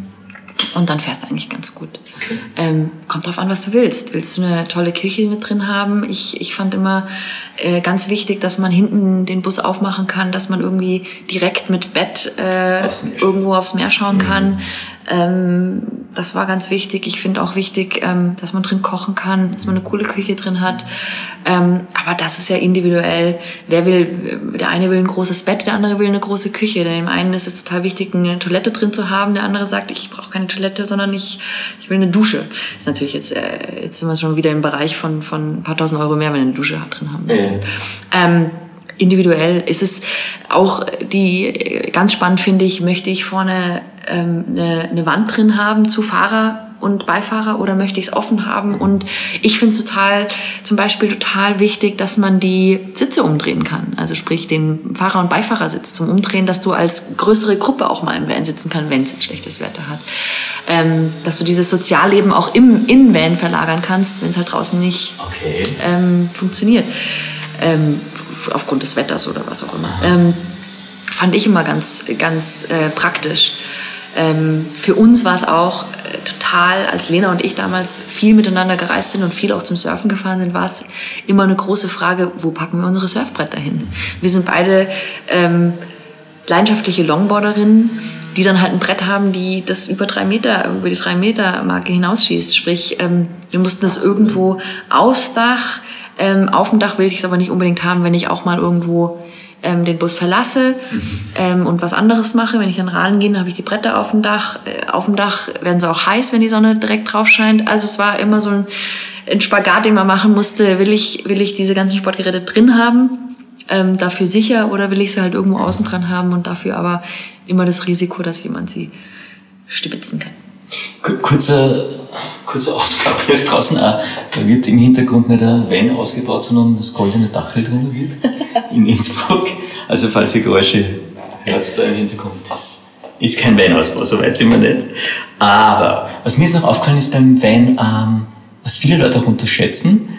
und dann fährst du eigentlich ganz gut. Okay. Ähm, kommt drauf an, was du willst. Willst du eine tolle Küche mit drin haben? Ich, ich fand immer äh, ganz wichtig, dass man hinten den Bus aufmachen kann, dass man irgendwie direkt mit Bett äh, aufs irgendwo aufs Meer schauen mhm. kann. Ähm, das war ganz wichtig. Ich finde auch wichtig, ähm, dass man drin kochen kann, dass man eine coole Küche drin hat. Ähm, aber das ist ja individuell. Wer will, der eine will ein großes Bett, der andere will eine große Küche. Dem einen ist es total wichtig, eine Toilette drin zu haben. Der andere sagt, ich brauche keine Toilette, sondern ich, ich will eine Dusche. Ist natürlich jetzt, äh, jetzt sind wir schon wieder im Bereich von, von ein paar tausend Euro mehr, wenn du eine Dusche drin haben möchtest. Ja. Individuell ist es auch die ganz spannend finde ich, möchte ich vorne ähm, eine, eine Wand drin haben zu Fahrer und Beifahrer oder möchte ich es offen haben? Und ich finde es total, zum Beispiel total wichtig, dass man die Sitze umdrehen kann. Also sprich den Fahrer- und Beifahrersitz zum Umdrehen, dass du als größere Gruppe auch mal im Van sitzen kann, wenn es jetzt schlechtes Wetter hat. Ähm, dass du dieses Sozialleben auch im in Van verlagern kannst, wenn es halt draußen nicht okay. ähm, funktioniert. Ähm, aufgrund des Wetters oder was auch immer. Ähm, fand ich immer ganz, ganz äh, praktisch. Ähm, für uns war es auch äh, total, als Lena und ich damals viel miteinander gereist sind und viel auch zum Surfen gefahren sind, war es immer eine große Frage, wo packen wir unsere Surfbretter hin? Wir sind beide ähm, leidenschaftliche Longboarderinnen, die dann halt ein Brett haben, die das über drei Meter, über die drei Meter Marke hinausschießt. Sprich, ähm, wir mussten das irgendwo aufs Dach, ähm, auf dem Dach will ich es aber nicht unbedingt haben, wenn ich auch mal irgendwo ähm, den Bus verlasse ähm, und was anderes mache. Wenn ich dann radeln gehe, dann habe ich die Bretter auf dem Dach. Äh, auf dem Dach werden sie auch heiß, wenn die Sonne direkt drauf scheint. Also es war immer so ein, ein Spagat, den man machen musste. Will ich, will ich diese ganzen Sportgeräte drin haben? Ähm, dafür sicher oder will ich sie halt irgendwo außen dran haben und dafür aber immer das Risiko, dass jemand sie stibitzen kann. Kurzer, kurzer Ausflug hier draußen. Da wird im Hintergrund nicht ein Van ausgebaut, sondern das goldene Dachel renoviert in Innsbruck. Also falls ihr Geräusche hört da im Hintergrund, das ist kein Van-Ausbau, soweit sind wir nicht. Aber was mir jetzt noch aufgefallen ist beim Van, ähm, was viele Leute auch unterschätzen,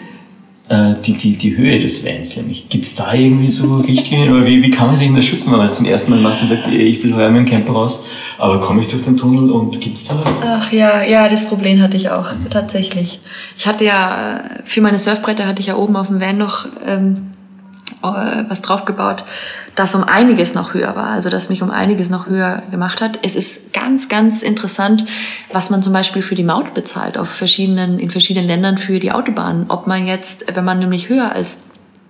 äh, die, die, die Höhe des Vans nämlich. Gibt es da irgendwie so Richtlinien oder wie, wie kann man sich in der schützen, wenn man es zum ersten Mal macht und sagt, ich will heuer mit dem Camper raus, aber komme ich durch den Tunnel und gibt es da? Ach ja, ja, das Problem hatte ich auch, tatsächlich. Ich hatte ja, äh, für meine Surfbretter hatte ich ja oben auf dem Van noch ähm, äh, was draufgebaut, das um einiges noch höher war, also das mich um einiges noch höher gemacht hat. Es ist ganz, ganz interessant, was man zum Beispiel für die Maut bezahlt auf verschiedenen, in verschiedenen Ländern für die Autobahnen. Ob man jetzt, wenn man nämlich höher als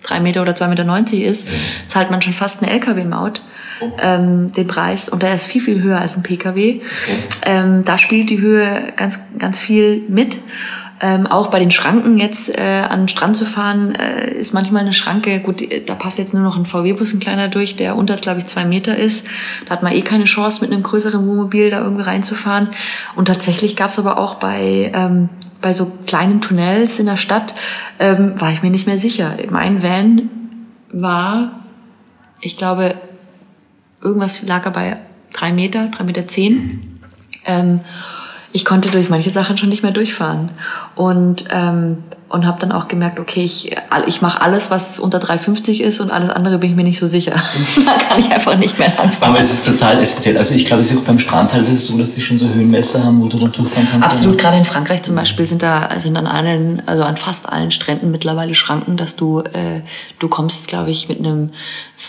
drei Meter oder 2,90 Meter ist, zahlt man schon fast eine Lkw-Maut, ähm, den Preis. Und der ist viel, viel höher als ein Pkw. Ähm, da spielt die Höhe ganz, ganz viel mit. Ähm, auch bei den Schranken jetzt äh, an den Strand zu fahren, äh, ist manchmal eine Schranke, gut, da passt jetzt nur noch ein VW-Bus, ein kleiner durch, der unter, glaube ich, zwei Meter ist. Da hat man eh keine Chance, mit einem größeren Wohnmobil da irgendwie reinzufahren. Und tatsächlich gab es aber auch bei, ähm, bei so kleinen Tunnels in der Stadt, ähm, war ich mir nicht mehr sicher. Mein Van war, ich glaube, irgendwas lag er bei drei Meter, drei Meter zehn. Ähm, ich konnte durch manche Sachen schon nicht mehr durchfahren und ähm, und habe dann auch gemerkt, okay, ich, ich mache alles, was unter 3,50 ist und alles andere bin ich mir nicht so sicher. da kann ich einfach nicht mehr anfangen. Aber es ist total essentiell. Also ich glaube, es ist auch beim Strand teilweise so, dass die schon so Höhenmesser haben, wo du dann durchfahren kannst. Absolut, gerade in Frankreich zum Beispiel sind da sind an allen, also an fast allen Stränden mittlerweile Schranken, dass du äh, du kommst, glaube ich, mit einem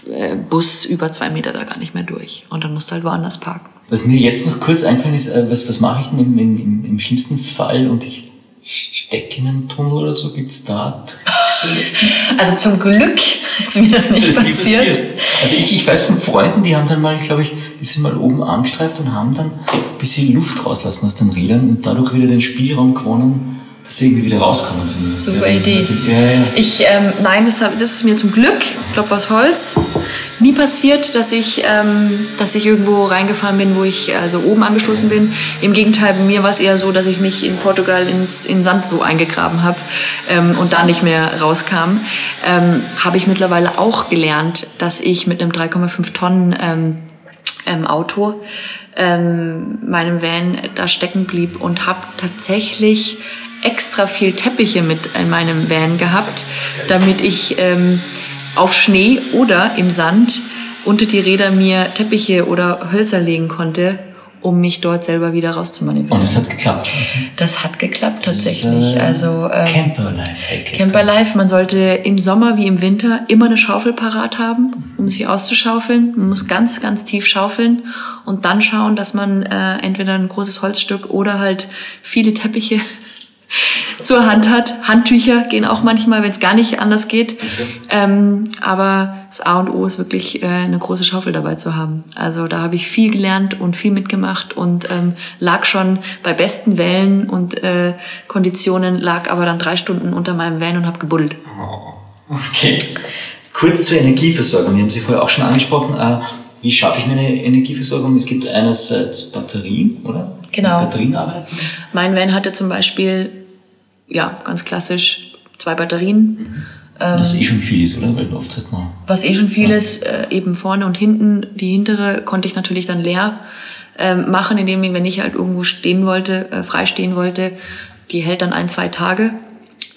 äh, Bus über zwei Meter da gar nicht mehr durch und dann musst du halt woanders parken. Was mir jetzt noch kurz einfällt, ist, äh, was, was mache ich denn im, im, im schlimmsten Fall und ich stecke in einen Tunnel oder so? Gibt es da Tricks? Also zum Glück ist mir das nicht, das passiert. passiert. Also ich, ich weiß von Freunden, die haben dann mal, glaube ich, die sind mal oben angestreift und haben dann ein bisschen Luft rauslassen aus den Rädern und dadurch wieder den Spielraum gewonnen, dass sie irgendwie wieder rauskommen zumindest. Super ja, Idee. Ja, ja. Ich, ähm, nein, das, das ist mir zum Glück, Klopf aus Holz, nie passiert, dass ich, ähm, dass ich irgendwo reingefahren bin, wo ich also oben angestoßen bin. Im Gegenteil, bei mir war es eher so, dass ich mich in Portugal ins, in Sand so eingegraben habe ähm, und da nicht mehr rauskam. Ähm, habe ich mittlerweile auch gelernt, dass ich mit einem 3,5 Tonnen ähm, ähm, Auto ähm, meinem Van da stecken blieb und habe tatsächlich extra viel Teppiche mit in meinem Van gehabt, damit ich ähm, auf Schnee oder im Sand unter die Räder mir Teppiche oder Hölzer legen konnte, um mich dort selber wieder rauszumanövrieren. Und es hat geklappt. Also, Das hat geklappt das tatsächlich. äh, also ähm, Camper-Life-Hack. Camper Life, man sollte im Sommer wie im Winter immer eine Schaufel parat haben, um sich auszuschaufeln. Man muss ganz, ganz tief schaufeln und dann schauen, dass man äh, entweder ein großes Holzstück oder halt viele Teppiche zur Hand hat. Handtücher gehen auch manchmal, wenn es gar nicht anders geht. Ähm, aber das A und O ist wirklich äh, eine große Schaufel dabei zu haben. Also da habe ich viel gelernt und viel mitgemacht und ähm, lag schon bei besten Wellen und äh, Konditionen, lag aber dann drei Stunden unter meinem Van und habe gebuddelt. Okay. Kurz zur Energieversorgung. Wir haben Sie vorher auch schon angesprochen. Äh, Wie schaffe ich meine Energieversorgung? Es gibt einerseits Batterien, oder? Genau. Batterien arbeiten. Mein Van hatte zum Beispiel, ja, ganz klassisch zwei Batterien. Was eh schon viel ist, oder? Weil oft hast man. was eh schon viel ist, äh, eben vorne und hinten. Die hintere konnte ich natürlich dann leer ähm, machen, indem ich, wenn ich halt irgendwo stehen wollte, äh, frei stehen wollte, die hält dann ein, zwei Tage,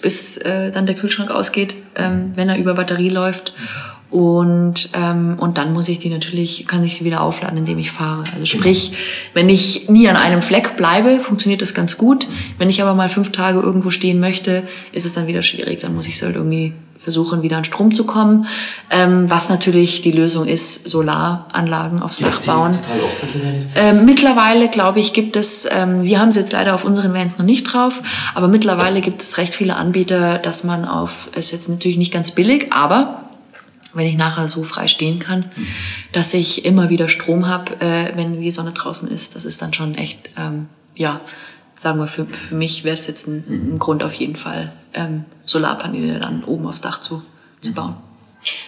bis äh, dann der Kühlschrank ausgeht, ähm, wenn er über Batterie läuft. Und, ähm, und dann muss ich die natürlich, kann ich sie wieder aufladen, indem ich fahre. Also sprich, wenn ich nie an einem Fleck bleibe, funktioniert das ganz gut. Wenn ich aber mal fünf Tage irgendwo stehen möchte, ist es dann wieder schwierig. Dann muss ich es halt irgendwie versuchen, wieder an Strom zu kommen. Ähm, was natürlich die Lösung ist, Solaranlagen aufs Dach bauen. Ähm, mittlerweile, glaube ich, gibt es, ähm, wir haben es jetzt leider auf unseren Vans noch nicht drauf, aber mittlerweile gibt es recht viele Anbieter, dass man auf, es ist jetzt natürlich nicht ganz billig, aber wenn ich nachher so frei stehen kann, mhm. dass ich immer wieder Strom habe, äh, wenn die Sonne draußen ist. Das ist dann schon echt, ähm, ja, sagen wir, für, für mich wäre es jetzt ein, mhm. ein, Grund auf jeden Fall, ähm, Solarpaneele dann oben aufs Dach zu, zu mhm. bauen.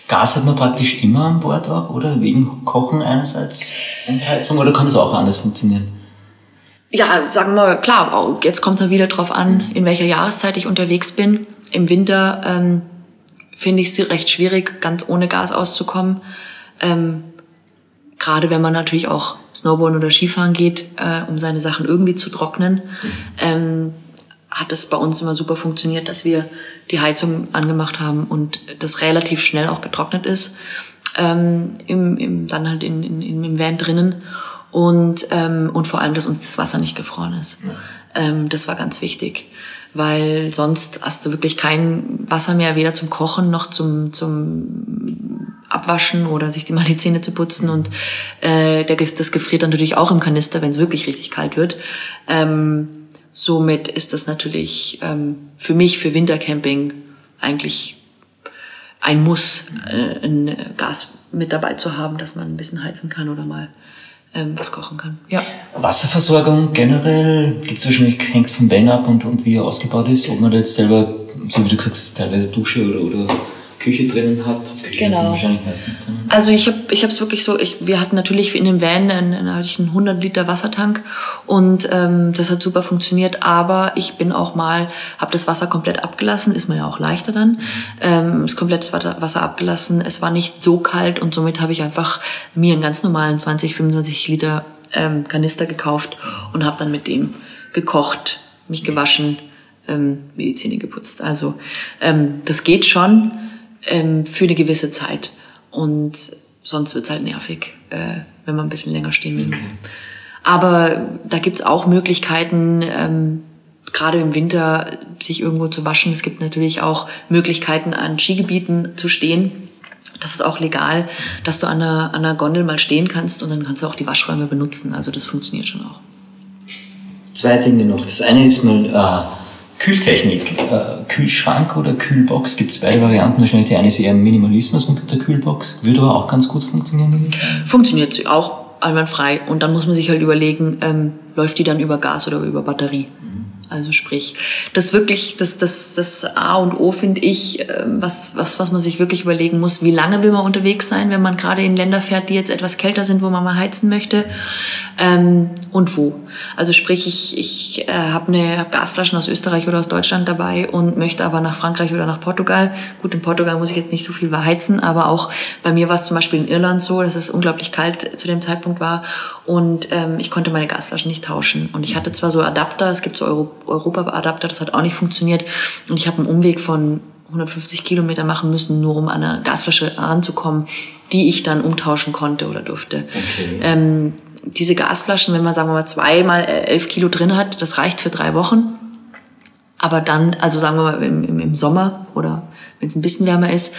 Gas hat man praktisch immer an Bord auch, oder? Wegen Kochen einerseits und Heizung, oder kann das auch anders funktionieren? Ja, sagen wir, klar, jetzt kommt es wieder drauf an, in welcher Jahreszeit ich unterwegs bin. Im Winter ähm, finde ich es recht schwierig, ganz ohne Gas auszukommen. Ähm, Gerade wenn man natürlich auch Snowboarden oder Skifahren geht, äh, um seine Sachen irgendwie zu trocknen, mhm. ähm, hat es bei uns immer super funktioniert, dass wir die Heizung angemacht haben und das relativ schnell auch getrocknet ist. Ähm, im, im, dann halt in, in, im Van drinnen und, ähm, und vor allem, dass uns das Wasser nicht gefroren ist. Ja. Ähm, das war ganz wichtig weil sonst hast du wirklich kein Wasser mehr, weder zum Kochen noch zum, zum Abwaschen oder sich mal die Zähne zu putzen. Und äh, der, das gefriert dann natürlich auch im Kanister, wenn es wirklich richtig kalt wird. Ähm, somit ist das natürlich ähm, für mich, für Wintercamping, eigentlich ein Muss, äh, ein Gas mit dabei zu haben, dass man ein bisschen heizen kann oder mal ähm, was kochen kann. Ja. Wasserversorgung generell gibt es wahrscheinlich, hängt vom Van ab und, und wie er ausgebaut ist, ob man da jetzt selber, so wie du gesagt hast, teilweise Dusche oder, oder Küche drinnen hat. Küche genau. wahrscheinlich meistens drin. Also ich habe ich es wirklich so, ich, wir hatten natürlich in dem Van einen, einen, einen 100 Liter Wassertank und ähm, das hat super funktioniert, aber ich bin auch mal, habe das Wasser komplett abgelassen, ist mir ja auch leichter dann, mhm. ähm, ist komplett das Wasser abgelassen, es war nicht so kalt und somit habe ich einfach mir einen ganz normalen 20, 25 Liter ähm, Kanister gekauft und habe dann mit dem gekocht, mich gewaschen, ähm, mir die Zähne geputzt. Also ähm, das geht schon ähm, für eine gewisse Zeit. Und sonst wird es halt nervig, äh, wenn man ein bisschen länger stehen will. Okay. Aber da gibt es auch Möglichkeiten, ähm, gerade im Winter sich irgendwo zu waschen. Es gibt natürlich auch Möglichkeiten, an Skigebieten zu stehen. Das ist auch legal, dass du an einer, an einer Gondel mal stehen kannst und dann kannst du auch die Waschräume benutzen. Also das funktioniert schon auch. Zwei Dinge noch. Das eine ist mal äh, Kühltechnik, äh, Kühlschrank oder Kühlbox, gibt es beide Varianten. Wahrscheinlich die eine ist eher Minimalismus mit der Kühlbox, würde aber auch ganz gut funktionieren. Funktioniert auch einwandfrei. Und dann muss man sich halt überlegen, ähm, läuft die dann über Gas oder über Batterie? Also sprich, das wirklich, das, das, das A und O finde ich, ähm, was, was, was man sich wirklich überlegen muss, wie lange will man unterwegs sein, wenn man gerade in Länder fährt, die jetzt etwas kälter sind, wo man mal heizen möchte ähm, und wo. Also sprich, ich, ich äh, habe eine hab Gasflaschen aus Österreich oder aus Deutschland dabei und möchte aber nach Frankreich oder nach Portugal. Gut, in Portugal muss ich jetzt nicht so viel heizen, aber auch bei mir war es zum Beispiel in Irland so, dass es unglaublich kalt zu dem Zeitpunkt war und ähm, ich konnte meine Gasflaschen nicht tauschen. Und ich hatte zwar so Adapter, es gibt so Euro Europa-Adapter, das hat auch nicht funktioniert. Und ich habe einen Umweg von 150 Kilometer machen müssen, nur um an eine Gasflasche ranzukommen, die ich dann umtauschen konnte oder durfte. Okay. Ähm, diese Gasflaschen, wenn man sagen wir mal zweimal äh, elf Kilo drin hat, das reicht für drei Wochen. Aber dann, also sagen wir mal im, im, Sommer oder wenn es ein bisschen wärmer ist,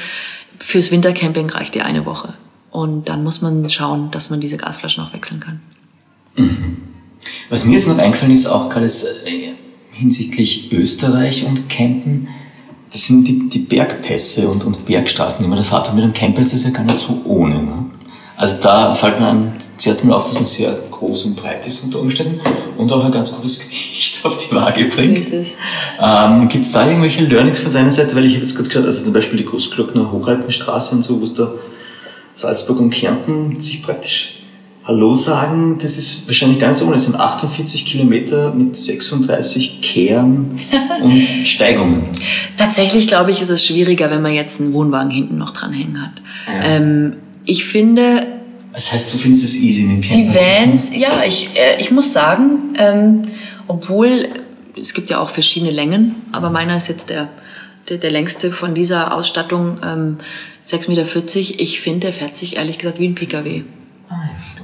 fürs Wintercamping reicht die eine Woche. Und dann muss man schauen, dass man diese Gasflaschen auch wechseln kann. Mhm. Was mir jetzt noch eingefallen ist, auch gerade äh, hinsichtlich Österreich und Campen, das sind die, die Bergpässe und, und Bergstraßen, die man da fährt. Und mit einem Camper ist das ja gar nicht so ohne. Ne? Also da fällt mir zuerst mal auf, dass man sehr groß und breit ist unter Umständen und auch ein ganz gutes Gewicht auf die Waage bringt. So ähm, Gibt es da irgendwelche Learnings von deiner Seite? Weil ich habe jetzt gerade gehört, also zum Beispiel die Großglockner Hochalpenstraße und so, wo es da Salzburg und Kärnten sich praktisch Hallo sagen, das ist wahrscheinlich so ohne. Es sind 48 Kilometer mit 36 Kehren und Steigungen. Tatsächlich glaube ich, ist es schwieriger, wenn man jetzt einen Wohnwagen hinten noch dranhängen hat. Ja. Ähm, ich finde. Das heißt, du findest es easy in den Camper? Die Vans, ja, ich, äh, ich muss sagen, ähm, obwohl es gibt ja auch verschiedene Längen, aber meiner ist jetzt der, der, der längste von dieser Ausstattung. Ähm, 6,40 Meter. Ich finde, der fährt sich ehrlich gesagt wie ein Pkw.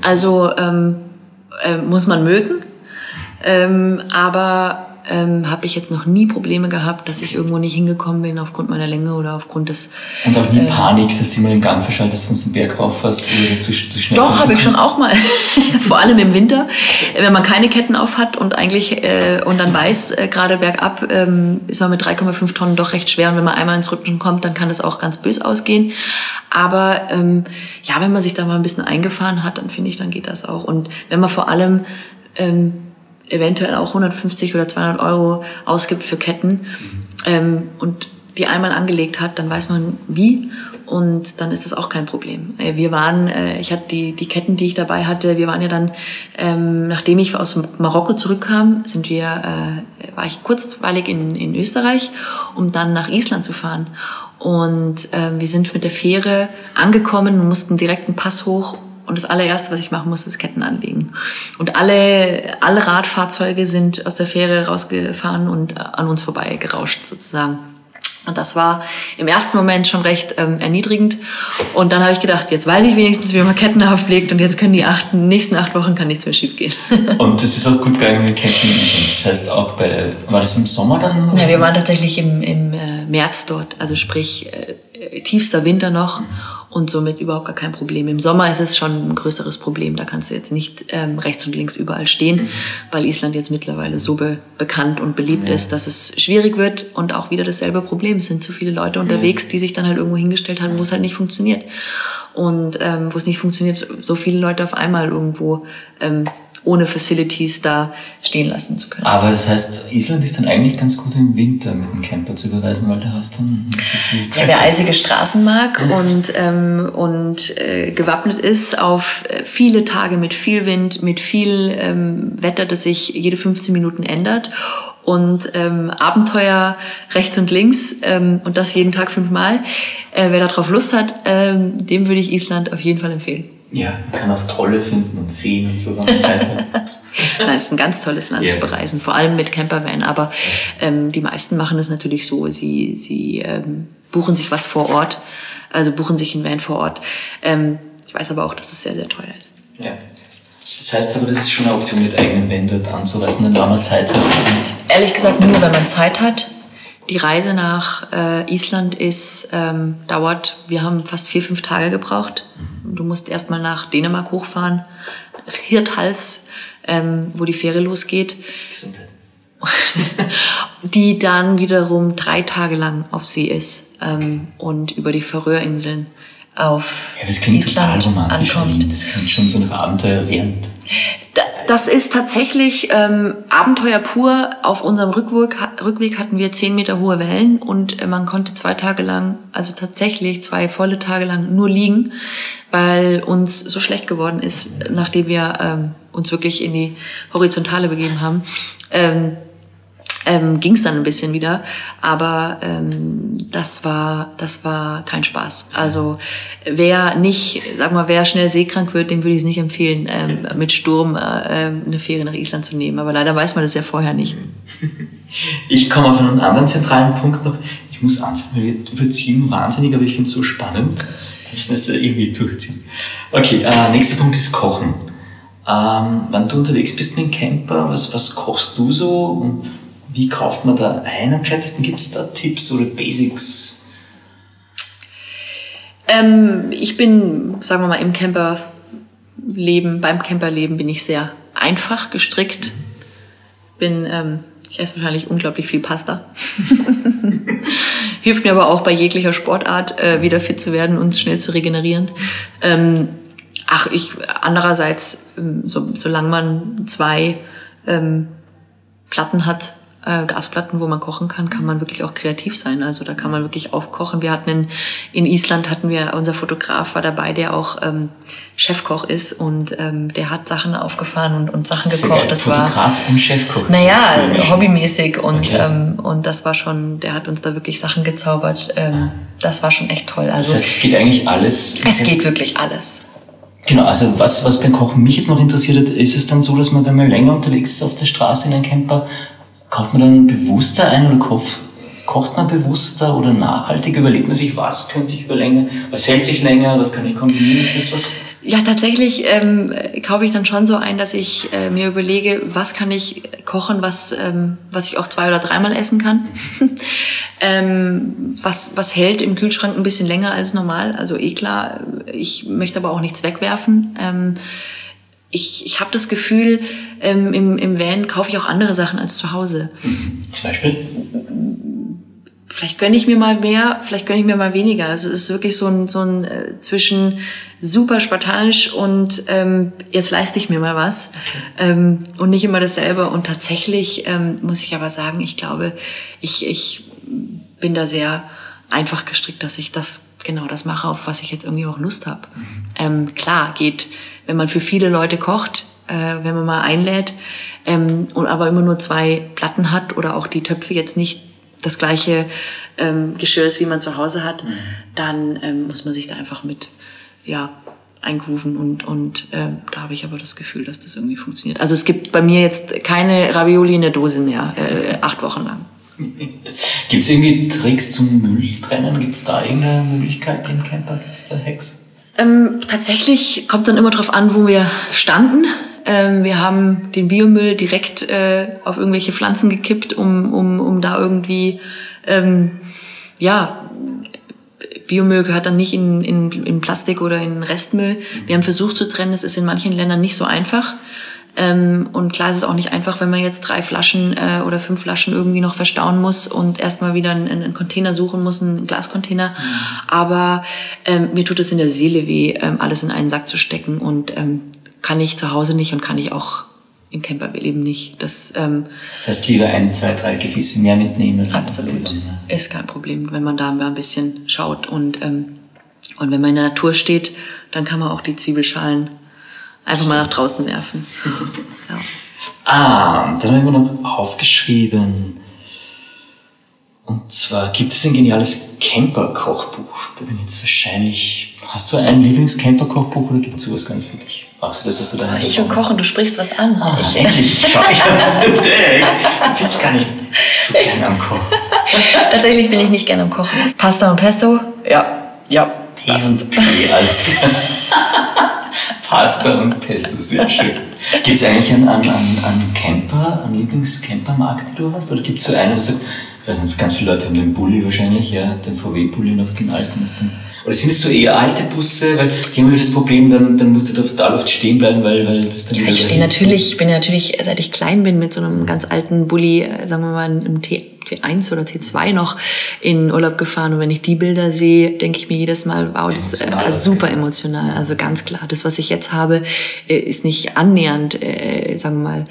Also ähm, äh, muss man mögen. Ähm, aber ähm, habe ich jetzt noch nie Probleme gehabt, dass ich irgendwo nicht hingekommen bin aufgrund meiner Länge oder aufgrund des. Und auch nie äh, Panik, dass du mal den Gang verschaltest, wenn du den Berg rauf hast oder dass du zu schnell Doch, habe ich schon auch mal. Vor allem im Winter, wenn man keine Ketten auf hat und eigentlich äh, und dann weiß, äh, gerade bergab ähm, ist man mit 3,5 Tonnen doch recht schwer und wenn man einmal ins Rutschen kommt, dann kann das auch ganz bös ausgehen. Aber ähm, ja, wenn man sich da mal ein bisschen eingefahren hat, dann finde ich, dann geht das auch. Und wenn man vor allem ähm, eventuell auch 150 oder 200 Euro ausgibt für Ketten mhm. ähm, und die einmal angelegt hat, dann weiß man wie und dann ist das auch kein Problem. Äh, wir waren, äh, ich hatte die, die Ketten, die ich dabei hatte, wir waren ja dann, ähm, nachdem ich aus Marokko zurückkam, sind wir, äh, war ich kurzweilig in, in Österreich, um dann nach Island zu fahren. Und äh, wir sind mit der Fähre angekommen und mussten direkt einen Pass hoch und das allererste, was ich machen musste, ist Ketten anlegen. Und alle, alle Radfahrzeuge sind aus der Fähre rausgefahren und an uns vorbei gerauscht sozusagen. Und das war im ersten Moment schon recht ähm, erniedrigend. Und dann habe ich gedacht, jetzt weiß ich wenigstens, wie man Ketten auflegt und jetzt können die acht, nächsten acht Wochen kann nichts mehr schiefgehen. und das ist auch gut gegangen mit Ketten. Das heißt auch bei, war das im Sommer dann? Ja, wir waren tatsächlich im, im äh, März dort, also sprich äh, tiefster Winter noch. Mhm und somit überhaupt gar kein Problem. Im Sommer ist es schon ein größeres Problem. Da kannst du jetzt nicht ähm, rechts und links überall stehen, mhm. weil Island jetzt mittlerweile so be bekannt und beliebt ja. ist, dass es schwierig wird und auch wieder dasselbe Problem. Es sind zu viele Leute unterwegs, die sich dann halt irgendwo hingestellt haben, wo es halt nicht funktioniert. Und ähm, wo es nicht funktioniert, so viele Leute auf einmal irgendwo ähm, ohne Facilities da stehen lassen zu können. Aber das heißt, Island ist dann eigentlich ganz gut im Winter mit dem Camper zu überreisen, weil da hast dann nicht so viel Traffic. Ja, wer eisige Straßen mag ja. und, ähm, und äh, gewappnet ist auf äh, viele Tage mit viel Wind, mit viel ähm, Wetter, das sich jede 15 Minuten ändert und ähm, Abenteuer rechts und links ähm, und das jeden Tag fünfmal. Äh, wer darauf Lust hat, ähm, dem würde ich Island auf jeden Fall empfehlen. Ja, man kann auch Trolle finden und Feen und so. Nein, es ist ein ganz tolles Land yeah. zu bereisen, vor allem mit Campervan. Aber ähm, die meisten machen es natürlich so, sie, sie ähm, buchen sich was vor Ort, also buchen sich ein Van vor Ort. Ähm, ich weiß aber auch, dass es sehr, sehr teuer ist. Ja. Das heißt aber, das ist schon eine Option, mit eigenen Van dort anzureisen, wenn man Zeit hat. Ehrlich gesagt, nur wenn man Zeit hat. Die Reise nach äh, Island ist, ähm, dauert, wir haben fast vier, fünf Tage gebraucht. Du musst erstmal nach Dänemark hochfahren, Hirthals, ähm, wo die Fähre losgeht. Gesundheit. die dann wiederum drei Tage lang auf See ist ähm, und über die Färöerinseln auf ja, das klingt Island total romantisch, ankommt. Das klingt schon so nach Abenteuer während. Das ist tatsächlich ähm, Abenteuer pur. Auf unserem Rückweg, Rückweg hatten wir zehn Meter hohe Wellen und äh, man konnte zwei Tage lang, also tatsächlich zwei volle Tage lang nur liegen, weil uns so schlecht geworden ist, nachdem wir ähm, uns wirklich in die Horizontale begeben haben. Ähm, ähm, ging es dann ein bisschen wieder. Aber ähm, das war das war kein Spaß. Also wer nicht, sag mal, wer schnell seekrank wird, dem würde ich es nicht empfehlen, ähm, mit Sturm äh, ähm, eine Ferie nach Island zu nehmen. Aber leider weiß man das ja vorher nicht. Ich komme auf einen anderen zentralen Punkt noch. Ich muss ansagen, wir überziehen wahnsinnig, aber ich finde es so spannend. Ich muss das irgendwie durchziehen. Okay, äh, nächster Punkt ist Kochen. Ähm, wenn du unterwegs bist mit dem Camper, was, was kochst du so? Und wie kauft man da ein am gescheitesten? Gibt es da Tipps oder Basics? Ähm, ich bin, sagen wir mal, im Camperleben, beim Camperleben bin ich sehr einfach gestrickt. Bin, ähm, ich esse wahrscheinlich unglaublich viel Pasta. Hilft mir aber auch bei jeglicher Sportart äh, wieder fit zu werden und schnell zu regenerieren. Ähm, ach, ich andererseits, ähm, so, solange man zwei ähm, Platten hat, äh, Gasplatten, wo man kochen kann, kann man wirklich auch kreativ sein. Also da kann man wirklich aufkochen. Wir hatten in, in Island hatten wir, unser Fotograf war dabei, der auch ähm, Chefkoch ist und ähm, der hat Sachen aufgefahren und, und Sachen gekocht. Das Fotograf war, und Chefkoch. Naja, hobbymäßig und, okay. ähm, und das war schon, der hat uns da wirklich Sachen gezaubert. Ähm, das war schon echt toll. Also, das heißt, es geht eigentlich alles. Es geht wirklich alles. Genau, also was, was beim Kochen mich jetzt noch interessiert hat, ist es dann so, dass man, wenn man länger unterwegs ist auf der Straße in einem Camper, Kauft man dann bewusster ein oder kocht man bewusster oder nachhaltiger? Überlegt man sich, was könnte ich über länger, was hält sich länger, was kann ich kombinieren? Ist das was? Ja, tatsächlich ähm, kaufe ich dann schon so ein, dass ich äh, mir überlege, was kann ich kochen, was, ähm, was ich auch zwei oder dreimal essen kann. ähm, was, was hält im Kühlschrank ein bisschen länger als normal. Also eh klar, ich möchte aber auch nichts wegwerfen. Ähm, ich, ich habe das Gefühl, ähm, im, im Van kaufe ich auch andere Sachen als zu Hause. Zum Beispiel? Vielleicht gönne ich mir mal mehr, vielleicht gönne ich mir mal weniger. Also es ist wirklich so ein, so ein äh, zwischen super spartanisch und ähm, jetzt leiste ich mir mal was okay. ähm, und nicht immer dasselbe. Und tatsächlich ähm, muss ich aber sagen, ich glaube, ich, ich bin da sehr einfach gestrickt, dass ich das genau das mache, auf was ich jetzt irgendwie auch Lust habe. Mhm. Ähm, klar, geht, wenn man für viele Leute kocht, äh, wenn man mal einlädt ähm, und aber immer nur zwei Platten hat oder auch die Töpfe jetzt nicht das gleiche ähm, Geschirr ist, wie man zu Hause hat, mhm. dann ähm, muss man sich da einfach mit ja, eingrooven und, und äh, da habe ich aber das Gefühl, dass das irgendwie funktioniert. Also es gibt bei mir jetzt keine Ravioli in der Dose mehr, äh, acht Wochen lang. Gibt es irgendwie Tricks zum Mülltrennen? Gibt es da irgendeine Möglichkeit im Camper? Gibt es da Hacks? Ähm, tatsächlich kommt dann immer darauf an, wo wir standen. Ähm, wir haben den Biomüll direkt äh, auf irgendwelche Pflanzen gekippt, um, um, um da irgendwie ähm, ja, Biomüll gehört dann nicht in, in, in Plastik oder in Restmüll. Wir haben versucht zu trennen, es ist in manchen Ländern nicht so einfach. Ähm, und klar ist es auch nicht einfach, wenn man jetzt drei Flaschen äh, oder fünf Flaschen irgendwie noch verstauen muss und erstmal wieder einen, einen Container suchen muss, einen Glascontainer. Mhm. Aber ähm, mir tut es in der Seele weh, ähm, alles in einen Sack zu stecken und ähm, kann ich zu Hause nicht und kann ich auch im Camper eben nicht. Das, ähm, das heißt, lieber ein, zwei, drei Gefäße mehr mitnehmen. Absolut. Dann, ne? Ist kein Problem, wenn man da mal ein bisschen schaut. Und, ähm, und wenn man in der Natur steht, dann kann man auch die Zwiebelschalen einfach mal nach draußen werfen. ja. Ah, dann haben wir noch aufgeschrieben. Und zwar gibt es ein geniales Camper-Kochbuch. Da bin ich jetzt wahrscheinlich. Hast du ein Lieblings-Camper-Kochbuch oder gibt es sowas ganz für dich? Machst du das, was du da Ich und Kochen, du sprichst was an. Ah, ich, endlich, ich habe das entdeckt. Du bist gar nicht so gerne am Kochen. Tatsächlich bin ich nicht gerne am Kochen. Pasta und Pesto? Ja, ja. Tee und P, alles klar. Pasta und Pesto, sehr schön. Gibt es eigentlich einen, einen, einen Camper, einen Lieblingscampermarkt, die du hast? Oder gibt es so einen, wo du sagst, ich weiß nicht, ganz viele Leute haben den Bulli wahrscheinlich, ja, den VW-Bulli auf den alten, ist dann oder sind es so eher alte Busse? Weil die haben immer das Problem, dann, dann musst du da total oft stehen bleiben, weil, weil das dann ja, Ich stehe natürlich, ich bin natürlich, seit ich klein bin, mit so einem ganz alten Bulli, äh, sagen wir mal, im T T1 oder T2 noch in Urlaub gefahren und wenn ich die Bilder sehe, denke ich mir jedes Mal, wow, das ist äh, super emotional. Also ganz klar, das, was ich jetzt habe, äh, ist nicht annähernd, äh, sagen wir mal,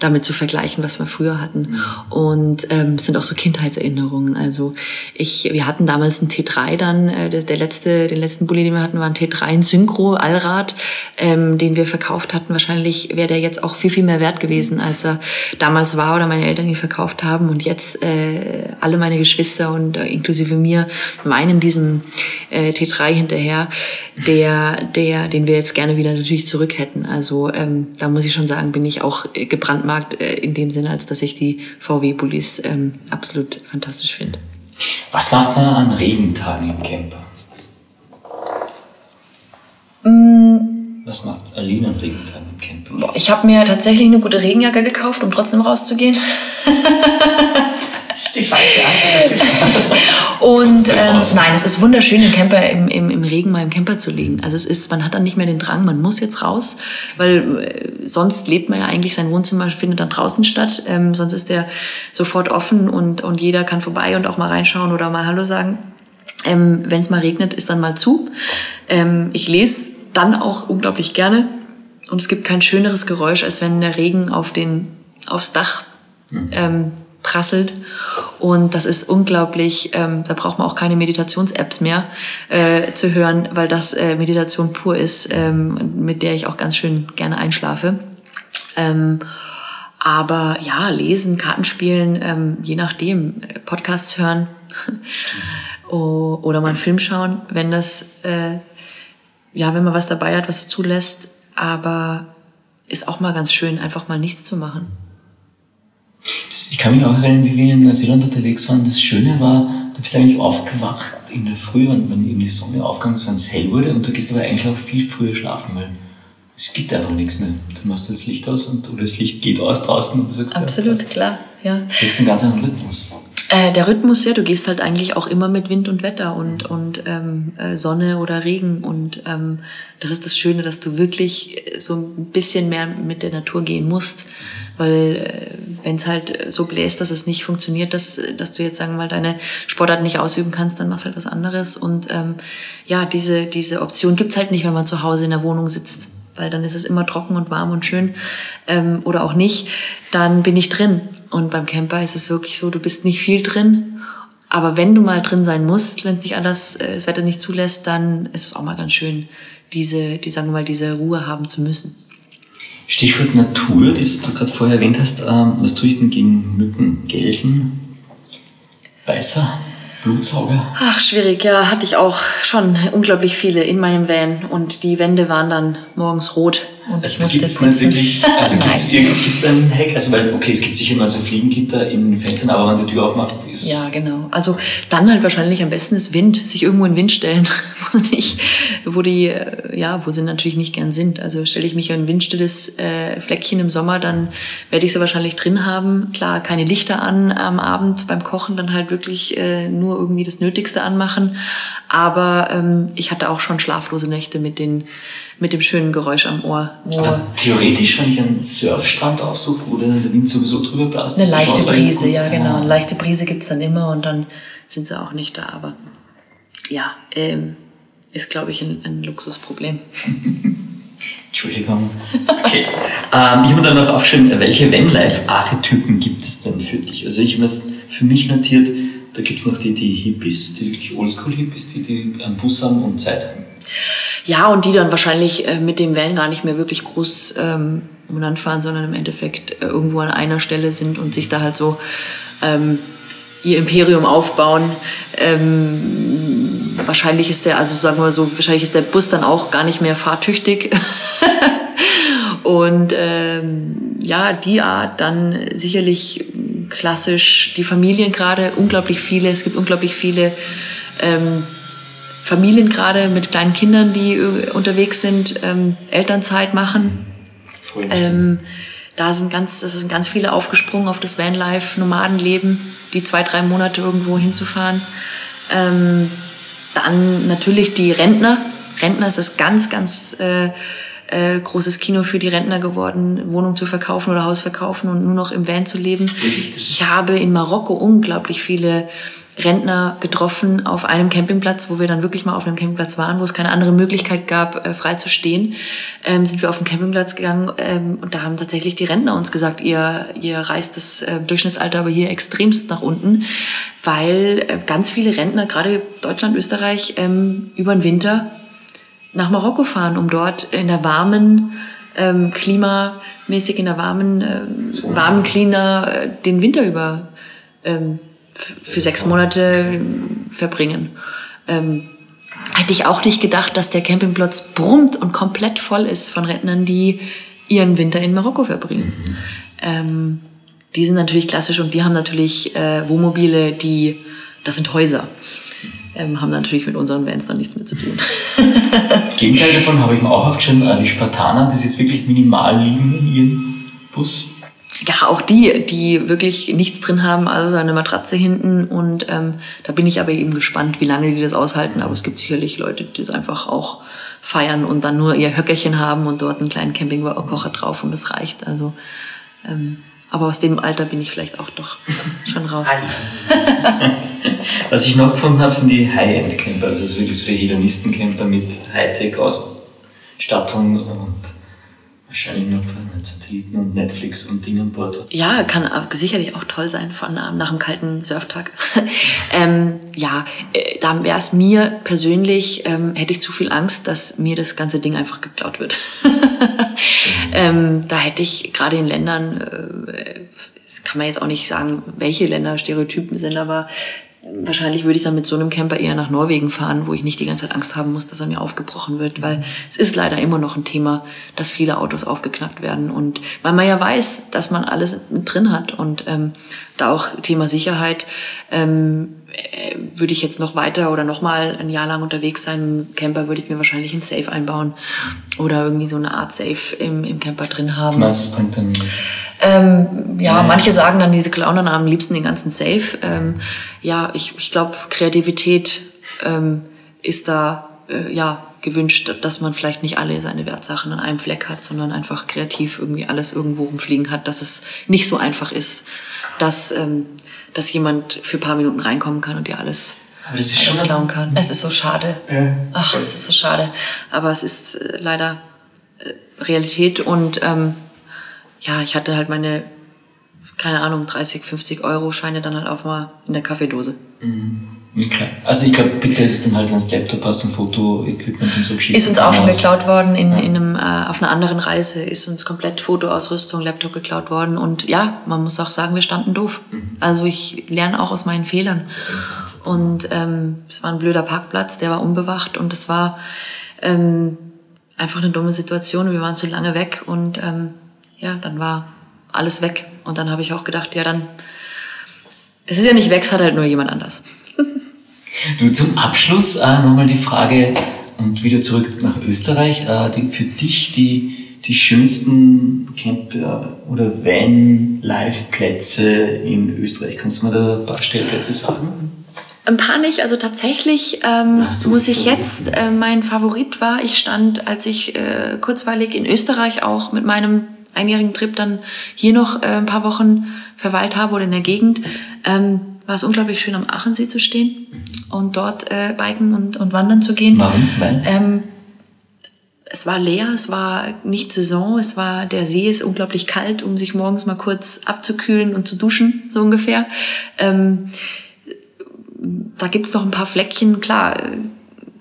damit zu vergleichen, was wir früher hatten. Und ähm, sind auch so Kindheitserinnerungen. Also ich, wir hatten damals einen T3 dann, äh, der, der letzte, den letzten Bulli, den wir hatten, war ein T3, ein Synchro, Allrad, ähm, den wir verkauft hatten. Wahrscheinlich wäre der jetzt auch viel, viel mehr wert gewesen, als er damals war oder meine Eltern ihn verkauft haben. Und jetzt äh, äh, alle meine Geschwister und äh, inklusive mir weinen diesem äh, T3 hinterher, der, der, den wir jetzt gerne wieder natürlich zurück hätten. Also ähm, da muss ich schon sagen, bin ich auch äh, gebrandmarkt äh, in dem Sinne, als dass ich die VW-Bullis ähm, absolut fantastisch finde. Was macht man an Regentagen im Camper? Mm. Was macht Aline an Regentagen im Camper? Ich habe mir tatsächlich eine gute Regenjacke gekauft, um trotzdem rauszugehen. die falsche Antwort. und ähm, nein, es ist wunderschön, den Camper im, im, im Regen mal im Camper zu legen. Also es ist, man hat dann nicht mehr den Drang, man muss jetzt raus, weil äh, sonst lebt man ja eigentlich, sein Wohnzimmer findet dann draußen statt. Ähm, sonst ist der sofort offen und, und jeder kann vorbei und auch mal reinschauen oder mal Hallo sagen. Ähm, Wenn es mal regnet, ist dann mal zu. Ähm, ich lese dann auch unglaublich gerne. Und es gibt kein schöneres Geräusch, als wenn der Regen auf den, aufs Dach mhm. ähm, prasselt. Und das ist unglaublich, ähm, da braucht man auch keine Meditations-Apps mehr äh, zu hören, weil das äh, Meditation pur ist, ähm, mit der ich auch ganz schön gerne einschlafe. Ähm, aber ja, lesen, Kartenspielen, ähm, je nachdem, äh, Podcasts hören oder mal einen Film schauen, wenn das, äh, ja, wenn man was dabei hat, was zulässt. Aber ist auch mal ganz schön, einfach mal nichts zu machen. Ich kann mich auch erinnern, wie wir in Neuseeland unterwegs waren. Das Schöne war, du bist eigentlich aufgewacht in der Früh, wenn, wenn eben die Sonne aufgegangen wenn es hell wurde und du gehst aber eigentlich auch viel früher schlafen, weil es gibt einfach nichts mehr. Du machst das Licht aus und, oder das Licht geht aus draußen und du sagst, Absolut, ja, klar, ja. Du kriegst einen ganz anderen Rhythmus. Äh, der Rhythmus, ja, du gehst halt eigentlich auch immer mit Wind und Wetter und, und ähm, äh, Sonne oder Regen. Und ähm, das ist das Schöne, dass du wirklich so ein bisschen mehr mit der Natur gehen musst. Weil äh, wenn es halt so bläst, dass es nicht funktioniert, dass, dass du jetzt sagen wir mal deine Sportart nicht ausüben kannst, dann machst halt was anderes. Und ähm, ja, diese, diese Option gibt's halt nicht, wenn man zu Hause in der Wohnung sitzt. Weil dann ist es immer trocken und warm und schön ähm, oder auch nicht. Dann bin ich drin. Und beim Camper ist es wirklich so, du bist nicht viel drin. Aber wenn du mal drin sein musst, wenn sich alles, äh, das Wetter nicht zulässt, dann ist es auch mal ganz schön, diese, die sagen wir mal, diese Ruhe haben zu müssen. Stichwort Natur, das du gerade vorher erwähnt hast. Ähm, was tue ich denn gegen Mücken, Gelsen, Beißer, Blutsauger? Ach, schwierig, ja, hatte ich auch schon unglaublich viele in meinem Van und die Wände waren dann morgens rot und Also musste gibt es nicht wirklich, also gibt es gibt's einen Hack? Also weil, okay, es gibt sicher mal so Fliegengitter in den Fenstern, aber wenn du die Tür aufmachst, ist... Ja, genau. Also dann halt wahrscheinlich am besten ist Wind, sich irgendwo in Wind stellen, wo sie nicht, wo die, äh, ja, wo sie natürlich nicht gern sind. Also stelle ich mich in ein windstilles äh, Fleckchen im Sommer, dann werde ich sie wahrscheinlich drin haben. Klar, keine Lichter an am Abend beim Kochen, dann halt wirklich äh, nur irgendwie das Nötigste anmachen. Aber ähm, ich hatte auch schon schlaflose Nächte mit den mit dem schönen Geräusch am Ohr. Aber theoretisch, wenn ich einen Surfstrand aufsuche, wo der Wind sowieso drüber bläst, Eine leichte Chance Brise, ja genau. Eine leichte Brise gibt's dann immer und dann sind sie auch nicht da. Aber ja, ähm, ist, glaube ich, ein, ein Luxusproblem. Entschuldigung. Okay. ähm, ich habe dann noch aufgeschrieben, welche Vanlife-Archetypen gibt es denn für dich? Also ich habe das für mich notiert, da gibt es noch die, die Hippies, die wirklich Oldschool-Hippies, die, die einen Bus haben und Zeit haben. Ja, und die dann wahrscheinlich äh, mit dem Van gar nicht mehr wirklich groß ähm, um Land fahren, sondern im Endeffekt äh, irgendwo an einer Stelle sind und sich da halt so ähm, ihr Imperium aufbauen. Ähm, wahrscheinlich ist der, also sagen wir so, wahrscheinlich ist der Bus dann auch gar nicht mehr fahrtüchtig. und ähm, ja, die Art dann sicherlich klassisch die Familien gerade, unglaublich viele, es gibt unglaublich viele ähm, Familien gerade mit kleinen Kindern, die äh, unterwegs sind, ähm, Elternzeit machen. Ähm, da sind ganz, das sind ganz viele aufgesprungen auf das Vanlife, Nomadenleben, die zwei, drei Monate irgendwo hinzufahren. Ähm, dann natürlich die Rentner. Rentner ist das ganz, ganz äh, äh, großes Kino für die Rentner geworden, Wohnung zu verkaufen oder Haus verkaufen und nur noch im Van zu leben. Ich habe in Marokko unglaublich viele Rentner getroffen auf einem Campingplatz, wo wir dann wirklich mal auf einem Campingplatz waren, wo es keine andere Möglichkeit gab, äh, frei zu stehen, ähm, sind wir auf den Campingplatz gegangen ähm, und da haben tatsächlich die Rentner uns gesagt, ihr, ihr reißt das äh, Durchschnittsalter aber hier extremst nach unten, weil äh, ganz viele Rentner, gerade Deutschland, Österreich, ähm, über den Winter nach Marokko fahren, um dort in der warmen, ähm, klimamäßig in der warmen, ähm, warmen Klima äh, den Winter über ähm, für sechs Monate verbringen. Ähm, hätte ich auch nicht gedacht, dass der Campingplatz brummt und komplett voll ist von Rentnern, die ihren Winter in Marokko verbringen. Ähm, die sind natürlich klassisch und die haben natürlich äh, Wohnmobile, die, das sind Häuser. Ähm, haben natürlich mit unseren Vans dann nichts mehr zu tun. Gegenteil davon habe ich mir auch aufgeschrieben, äh, die Spartaner, die jetzt wirklich minimal liegen in ihrem Bus. Ja, auch die, die wirklich nichts drin haben, also eine Matratze hinten. Und ähm, da bin ich aber eben gespannt, wie lange die das aushalten. Aber es gibt sicherlich Leute, die das einfach auch feiern und dann nur ihr Höckerchen haben und dort einen kleinen Campingkocher drauf und das reicht. Also, ähm, aber aus dem Alter bin ich vielleicht auch doch schon raus. Was ich noch gefunden habe, sind die High-End-Camper, also ist wirklich so die Hedonisten-Camper mit Hightech-Ausstattung und wahrscheinlich noch, was nicht, Satelliten und Netflix und Ding an Bord. Ja, kann sicherlich auch toll sein von nach einem kalten Surftag. ähm, ja, äh, da wäre es mir persönlich, ähm, hätte ich zu viel Angst, dass mir das ganze Ding einfach geklaut wird. ähm, da hätte ich gerade in Ländern, äh, das kann man jetzt auch nicht sagen, welche Länder Stereotypen sind, aber wahrscheinlich würde ich dann mit so einem Camper eher nach Norwegen fahren, wo ich nicht die ganze Zeit Angst haben muss, dass er mir aufgebrochen wird, weil es ist leider immer noch ein Thema, dass viele Autos aufgeknackt werden. Und weil man ja weiß, dass man alles mit drin hat und ähm, da auch Thema Sicherheit ähm, äh, würde ich jetzt noch weiter oder noch mal ein Jahr lang unterwegs sein. Im Camper würde ich mir wahrscheinlich ein Safe einbauen oder irgendwie so eine Art Safe im, im Camper drin haben. Was bringt dann Ähm, ja, Ja. manche sagen dann, diese klauen dann am liebsten den ganzen Safe. Ähm, ja, ich, ich glaube, Kreativität ähm, ist da äh, ja gewünscht, dass man vielleicht nicht alle seine Wertsachen an einem Fleck hat, sondern einfach kreativ irgendwie alles irgendwo rumfliegen hat, dass es nicht so einfach ist, dass, ähm, dass jemand für ein paar Minuten reinkommen kann und dir alles, Aber das ist alles schon klauen kann. Es ist so schade. Ja. Ach, es ist so schade. Aber es ist äh, leider äh, Realität und ähm, ja, ich hatte halt meine, keine Ahnung, 30, 50 Euro Scheine dann halt auch mal in der Kaffeedose. Okay. Also ich glaube, bitte ist es dann halt, wenn du Laptop hast und Fotoequipment und so geschickt. Ist uns auch schon geklaut worden in, in einem, äh, auf einer anderen Reise, ist uns komplett Fotoausrüstung, Laptop geklaut worden und ja, man muss auch sagen, wir standen doof. Also ich lerne auch aus meinen Fehlern. Und ähm, es war ein blöder Parkplatz, der war unbewacht und es war ähm, einfach eine dumme Situation. Wir waren zu lange weg und ähm, ja, dann war alles weg. Und dann habe ich auch gedacht, ja dann, es ist ja nicht weg, es hat halt nur jemand anders. Du, zum Abschluss äh, nochmal die Frage und wieder zurück nach Österreich. Äh, die, für dich die, die schönsten Camper- oder Van-Live-Plätze in Österreich. Kannst du mir da ein paar Stellplätze sagen? Ein paar nicht, also tatsächlich ähm, muss ich jetzt, äh, mein Favorit war, ich stand, als ich äh, kurzweilig in Österreich auch mit meinem einjährigen Trip dann hier noch äh, ein paar Wochen verweilt habe oder in der Gegend, ähm, war es unglaublich schön am Aachensee zu stehen und dort äh, biken und, und wandern zu gehen. Warum? Weil? Ähm, es war leer, es war nicht Saison, es war, der See ist unglaublich kalt, um sich morgens mal kurz abzukühlen und zu duschen, so ungefähr. Ähm, da gibt es noch ein paar Fleckchen, klar, äh,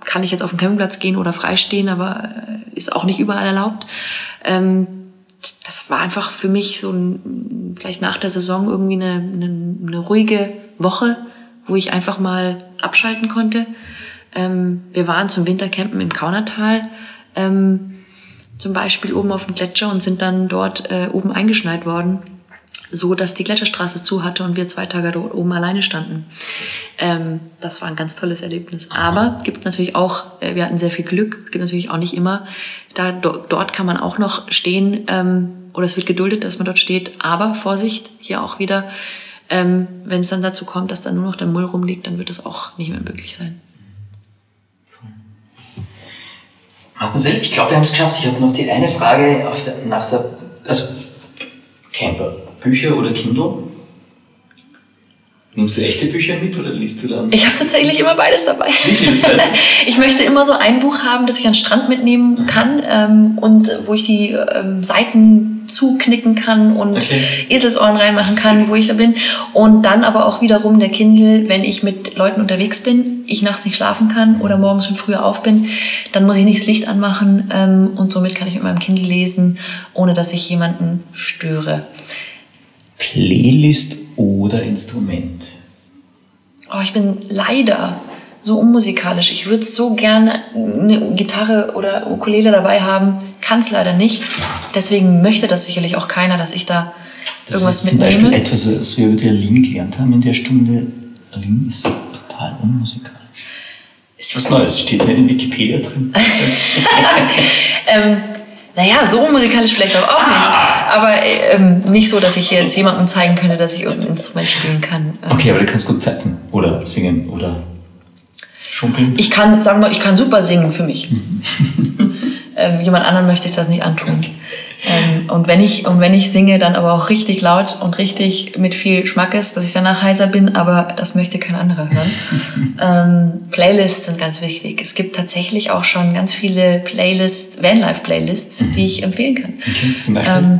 kann ich jetzt auf den Campingplatz gehen oder freistehen, aber äh, ist auch nicht überall erlaubt. Ähm, das war einfach für mich so ein, vielleicht nach der Saison irgendwie eine, eine, eine ruhige Woche, wo ich einfach mal abschalten konnte. Ähm, wir waren zum Wintercampen im Kaunertal, ähm, zum Beispiel oben auf dem Gletscher und sind dann dort äh, oben eingeschneit worden, so dass die Gletscherstraße zu hatte und wir zwei Tage dort oben alleine standen. Ähm, das war ein ganz tolles Erlebnis. Aber gibt natürlich auch, äh, wir hatten sehr viel Glück, es gibt natürlich auch nicht immer, da do, dort kann man auch noch stehen ähm, oder es wird geduldet, dass man dort steht. Aber Vorsicht, hier auch wieder, ähm, wenn es dann dazu kommt, dass da nur noch der Müll rumliegt, dann wird es auch nicht mehr möglich sein. Ich glaube, wir haben es geschafft. Ich habe noch die eine Frage der, nach der, also Camper, Bücher oder Kindle? Nimmst du echte Bücher mit oder liest du dann? Ich habe tatsächlich immer beides dabei. Wirklich, das beides? ich möchte immer so ein Buch haben, das ich an den Strand mitnehmen kann ähm, und wo ich die ähm, Seiten zuknicken kann und Okay. Eselsohren reinmachen kann, wo ich da bin. Und dann aber auch wiederum der Kindle, wenn ich mit Leuten unterwegs bin, ich nachts nicht schlafen kann oder morgens schon früher auf bin, dann muss ich nicht das Licht anmachen ähm, und somit kann ich mit meinem Kindle lesen, ohne dass ich jemanden störe. Playlist oder Instrument? Oh, ich bin leider so unmusikalisch. Ich würde so gerne eine Gitarre oder Ukulele dabei haben, kann es leider nicht. Deswegen möchte das sicherlich auch keiner, dass ich da Das irgendwas ist zum Beispiel mitnehme. etwas, was wir über Aline gelernt haben in der Stunde. Aline ist total unmusikalisch. Ist was Neues, steht nicht in Wikipedia drin. Ähm, naja, so unmusikalisch vielleicht auch, auch nicht. Aber ähm, nicht so, dass ich jetzt jemandem zeigen könnte, dass ich irgendein Instrument spielen kann. Ähm, Okay, aber du kannst gut pfeifen oder singen oder schunkeln. Ich kann, sagen wir, ich kann super singen für mich. ähm, jemand anderen möchte ich das nicht antun. Ähm, und wenn ich und wenn ich singe, dann aber auch richtig laut und richtig mit viel Schmackes, dass ich danach heiser bin, aber das möchte kein anderer hören. ähm, Playlists sind ganz wichtig. Es gibt tatsächlich auch schon ganz viele Playlists, Vanlife-Playlists, die ich empfehlen kann. Okay, zum Beispiel. Ähm,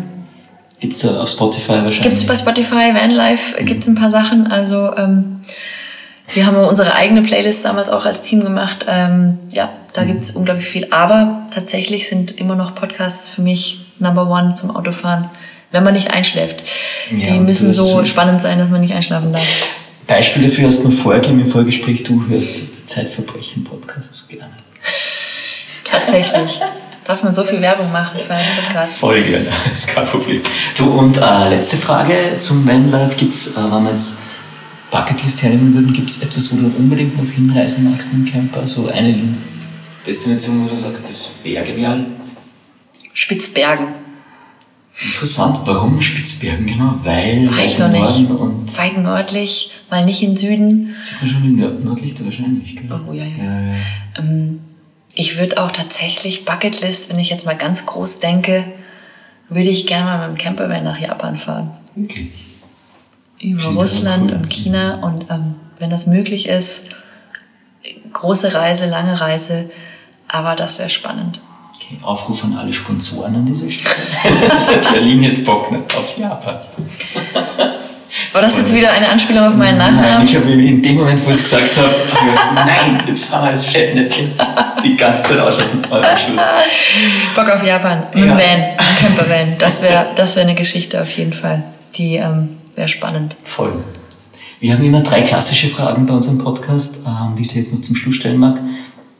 Gibt es da auf Spotify wahrscheinlich? Gibt es bei Spotify, Vanlife, gibt es ein paar Sachen. Also ähm, wir haben unsere eigene Playlist damals auch als Team gemacht. Ähm, ja, da Mhm. gibt es unglaublich viel. Aber tatsächlich sind immer noch Podcasts für mich Number One zum Autofahren, wenn man nicht einschläft. Ja, Die müssen so schon- spannend sein, dass man nicht einschlafen darf. Beispiel dafür hast du mir vorgegeben im Vorgespräch, du hörst Zeitverbrechen-Podcasts gerne. Tatsächlich. Darf man so viel Werbung machen für einen Podcast? Voll gerne, ist kein Problem. Du, und äh, letzte Frage zum Vanlife. Gibt es, äh, wenn wir jetzt Bucketlist hernehmen würden, gibt es etwas, wo du unbedingt noch hinreisen magst im Camper? So eine Destination, wo du sagst, das wäre genial? Spitzbergen. Interessant. Warum Spitzbergen genau? Weil War ich noch nicht. Norden und Weit nördlich, mal nicht in Süden. sieht man schon die Nord Nordlichter wahrscheinlich. Gell? Oh, ja, ja. ja, ja. Ähm, ich würde auch tatsächlich Bucketlist, wenn ich jetzt mal ganz groß denke, würde ich gerne mal mit dem Campervan nach Japan fahren. Wirklich. Über Klingt Russland cool. und China und ähm, wenn das möglich ist, große Reise, lange Reise, aber das wäre spannend. Okay, Aufruf an alle Sponsoren an dieser Stelle. Der Linie Bock nicht auf Japan. War das jetzt wieder eine Anspielung auf meinen Nein, Nachnamen? ich habe in dem Moment, wo ich es gesagt habe, hab nein, jetzt haben wir das Fettnäpfchen die ganze Zeit auslassen. Oh. Bock auf Japan, mit Ja. Van, Campervan. Das wäre das wär eine Geschichte auf jeden Fall. Die ähm, wäre spannend. Voll. Wir haben immer drei klassische Fragen bei unserem Podcast, ähm, die ich dir jetzt noch zum Schluss stellen mag.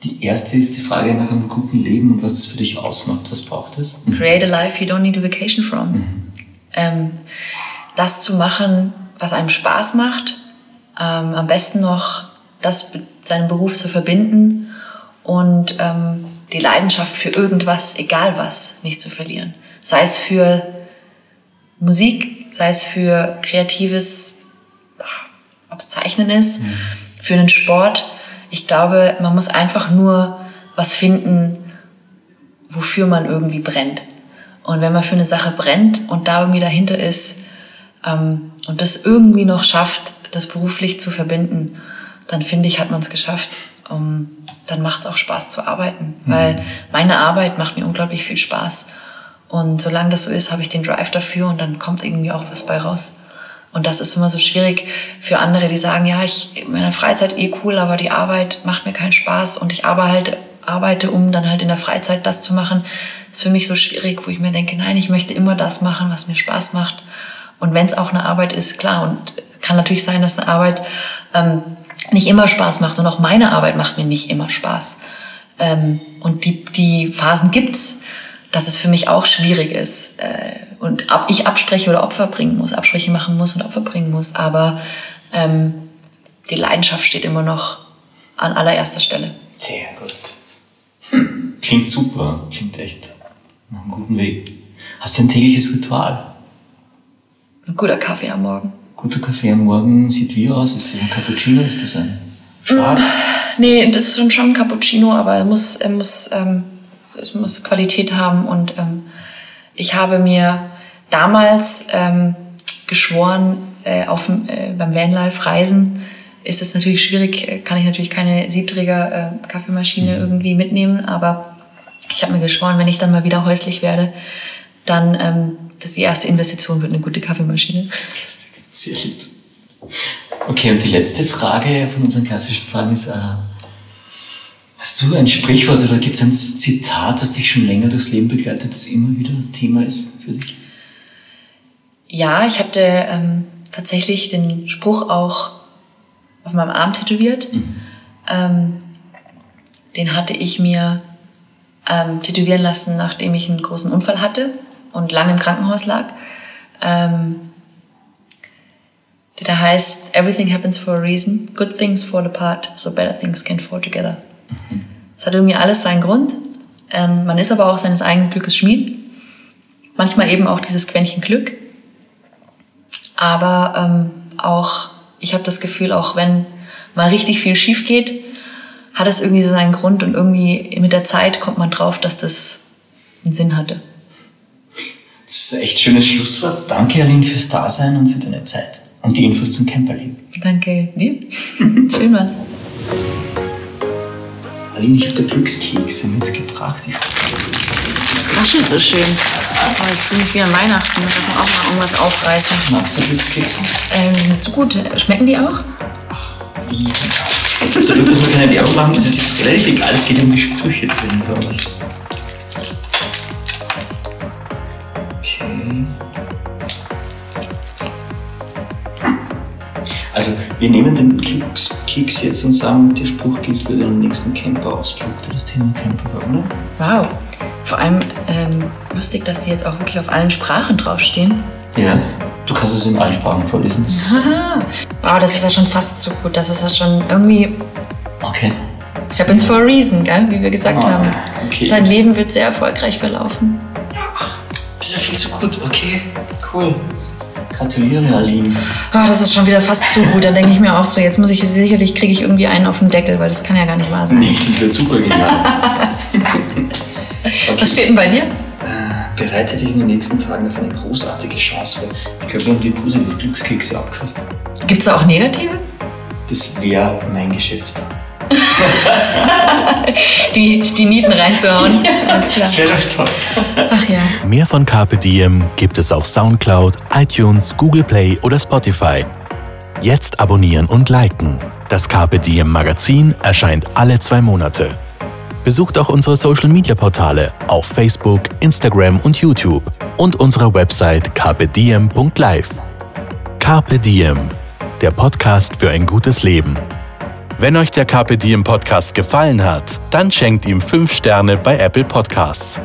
Die erste ist die Frage nach einem guten Leben und was es für dich ausmacht. Was braucht es? Create a life you don't need a vacation from. Ähm, das zu machen, was einem Spaß macht, ähm, am besten noch das mit seinem Beruf zu verbinden und ähm, die Leidenschaft für irgendwas, egal was, nicht zu verlieren. Sei es für Musik, sei es für kreatives, ob es Zeichnen ist, für einen Sport. Ich glaube, man muss einfach nur was finden, wofür man irgendwie brennt. Und wenn man für eine Sache brennt und da irgendwie dahinter ist ähm, und das irgendwie noch schafft, das beruflich zu verbinden, dann finde ich, hat man es geschafft. Ähm, dann macht es auch Spaß zu arbeiten, weil meine Arbeit macht mir unglaublich viel Spaß. Und solange das so ist, habe ich den Drive dafür und dann kommt irgendwie auch was bei raus. Und das ist immer so schwierig für andere, die sagen, ja, ich meine Freizeit eh cool, aber die Arbeit macht mir keinen Spaß und ich arbeite, arbeite, um dann halt in der Freizeit das zu machen. Das ist für mich so schwierig, wo ich mir denke, nein, ich möchte immer das machen, was mir Spaß macht. Und wenn es auch eine Arbeit ist, klar, und kann natürlich sein, dass eine Arbeit ähm, nicht immer Spaß macht und auch meine Arbeit macht mir nicht immer Spaß. Ähm, und die, die Phasen gibt's, dass es für mich auch schwierig ist äh, und ab, ich Abspreche oder Opfer bringen muss, Abspreche machen muss und Opfer bringen muss. Aber ähm, die Leidenschaft steht immer noch an allererster Stelle. Sehr gut. Hm. Klingt super. Klingt echt nach einem guten Weg. Hast du ein tägliches Ritual? Ein guter Kaffee am Morgen. Guter Kaffee am Morgen sieht wie aus? Ist das ein Cappuccino? Ist das ein Schwarz? Nee, das ist schon schon ein Cappuccino, aber er muss, er muss, ähm, es muss Qualität haben. Und ähm, ich habe mir damals ähm, geschworen, äh, auf, äh, beim Vanlife-Reisen ist es natürlich schwierig, äh, kann ich natürlich keine Siebträger-Kaffeemaschine irgendwie mitnehmen, aber ich habe mir geschworen, wenn ich dann mal wieder häuslich werde, dann ähm, das die erste Investition wird eine gute Kaffeemaschine. Sehr lieb. Okay, und die letzte Frage von unseren klassischen Fragen ist, äh, hast du ein Sprichwort oder gibt es ein Zitat, das dich schon länger durchs Leben begleitet, das immer wieder Thema ist für dich? Ja, ich hatte ähm, tatsächlich den Spruch auch auf meinem Arm tätowiert. Ähm, den hatte ich mir ähm, tätowieren lassen, nachdem ich einen großen Unfall hatte und lange im Krankenhaus lag. Ähm, da heißt, Everything happens for a reason. Good things fall apart, so better things can fall together. Es hat irgendwie alles seinen Grund. Ähm, man ist aber auch seines eigenen Glückes Schmied. Manchmal eben auch dieses Quäntchen Glück. Aber ähm, auch, ich habe das Gefühl, auch wenn mal richtig viel schief geht, hat es irgendwie so seinen Grund und irgendwie mit der Zeit kommt man drauf, dass das einen Sinn hatte. Das ist ein echt schönes Schlusswort. Danke, Aline, fürs Dasein und für deine Zeit und die Infos zum Camperleben. Danke dir. Schön war's. Aline, ich habe dir Glückskekse mitgebracht. Das raschelt so schön. Oh, jetzt bin ich wieder an Weihnachten. Da darf man auch mal irgendwas aufreißen. magst du Glückskekse? Ähm, so gut. Schmecken die auch? Wie? Da dürfen wir keine Werbung machen, das ist jetzt relativ egal, es geht um die Sprüche drin, glaube ich. Also wir nehmen den Glückskeks jetzt und sagen, der Spruch gilt für den nächsten Camperausflug. Das Thema Camper, oder? Wow. Vor allem ähm, lustig, dass die jetzt auch wirklich auf allen Sprachen draufstehen. Ja. Du kannst es in allen Sprachen vorlesen. Aha. Wow, das ist ja schon fast so gut. Das ist ja schon irgendwie. Okay. Ich happens for a reason, gell? wie wir gesagt Ah, haben. okay. Dein Leben wird sehr erfolgreich verlaufen. Das ist ja viel zu gut. Okay. Cool. Gratuliere, Aline. Ah, das ist schon wieder fast zu gut. Dann denke ich mir auch so, jetzt muss ich sicherlich kriege ich irgendwie einen auf den Deckel, weil das kann ja gar nicht wahr sein. Nee, das wird super genial. Was steht denn bei dir? Bereite dich in den nächsten Tagen auf eine großartige Chance vor. Ich glaube, wir haben die positive Glückskekse abgefasst. Gibt es da auch negative? Das wäre mein Geschäftsplan. Die, die Nieten reinzuhauen. Alles klar. Das wäre doch toll. Ach ja. Mehr von Carpe Diem gibt es auf Soundcloud, iTunes, Google Play oder Spotify. Jetzt abonnieren und liken. Das Carpe Diem Magazin erscheint alle zwei Monate. Besucht auch unsere Social Media Portale auf Facebook, Instagram und YouTube und unsere Website carpediem.live. Carpe Diem, der Podcast für ein gutes Leben. Wenn euch der Carpe Diem Podcast gefallen hat, dann schenkt ihm 5 Sterne bei Apple Podcasts.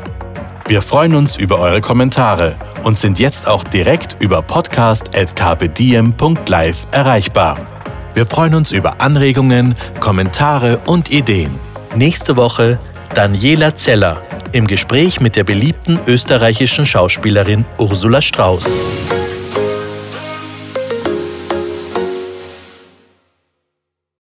Wir freuen uns über eure Kommentare und sind jetzt auch direkt über podcast.carpediem.live erreichbar. Wir freuen uns über Anregungen, Kommentare und Ideen. Nächste Woche Daniela Zeller im Gespräch mit der beliebten österreichischen Schauspielerin Ursula Strauß.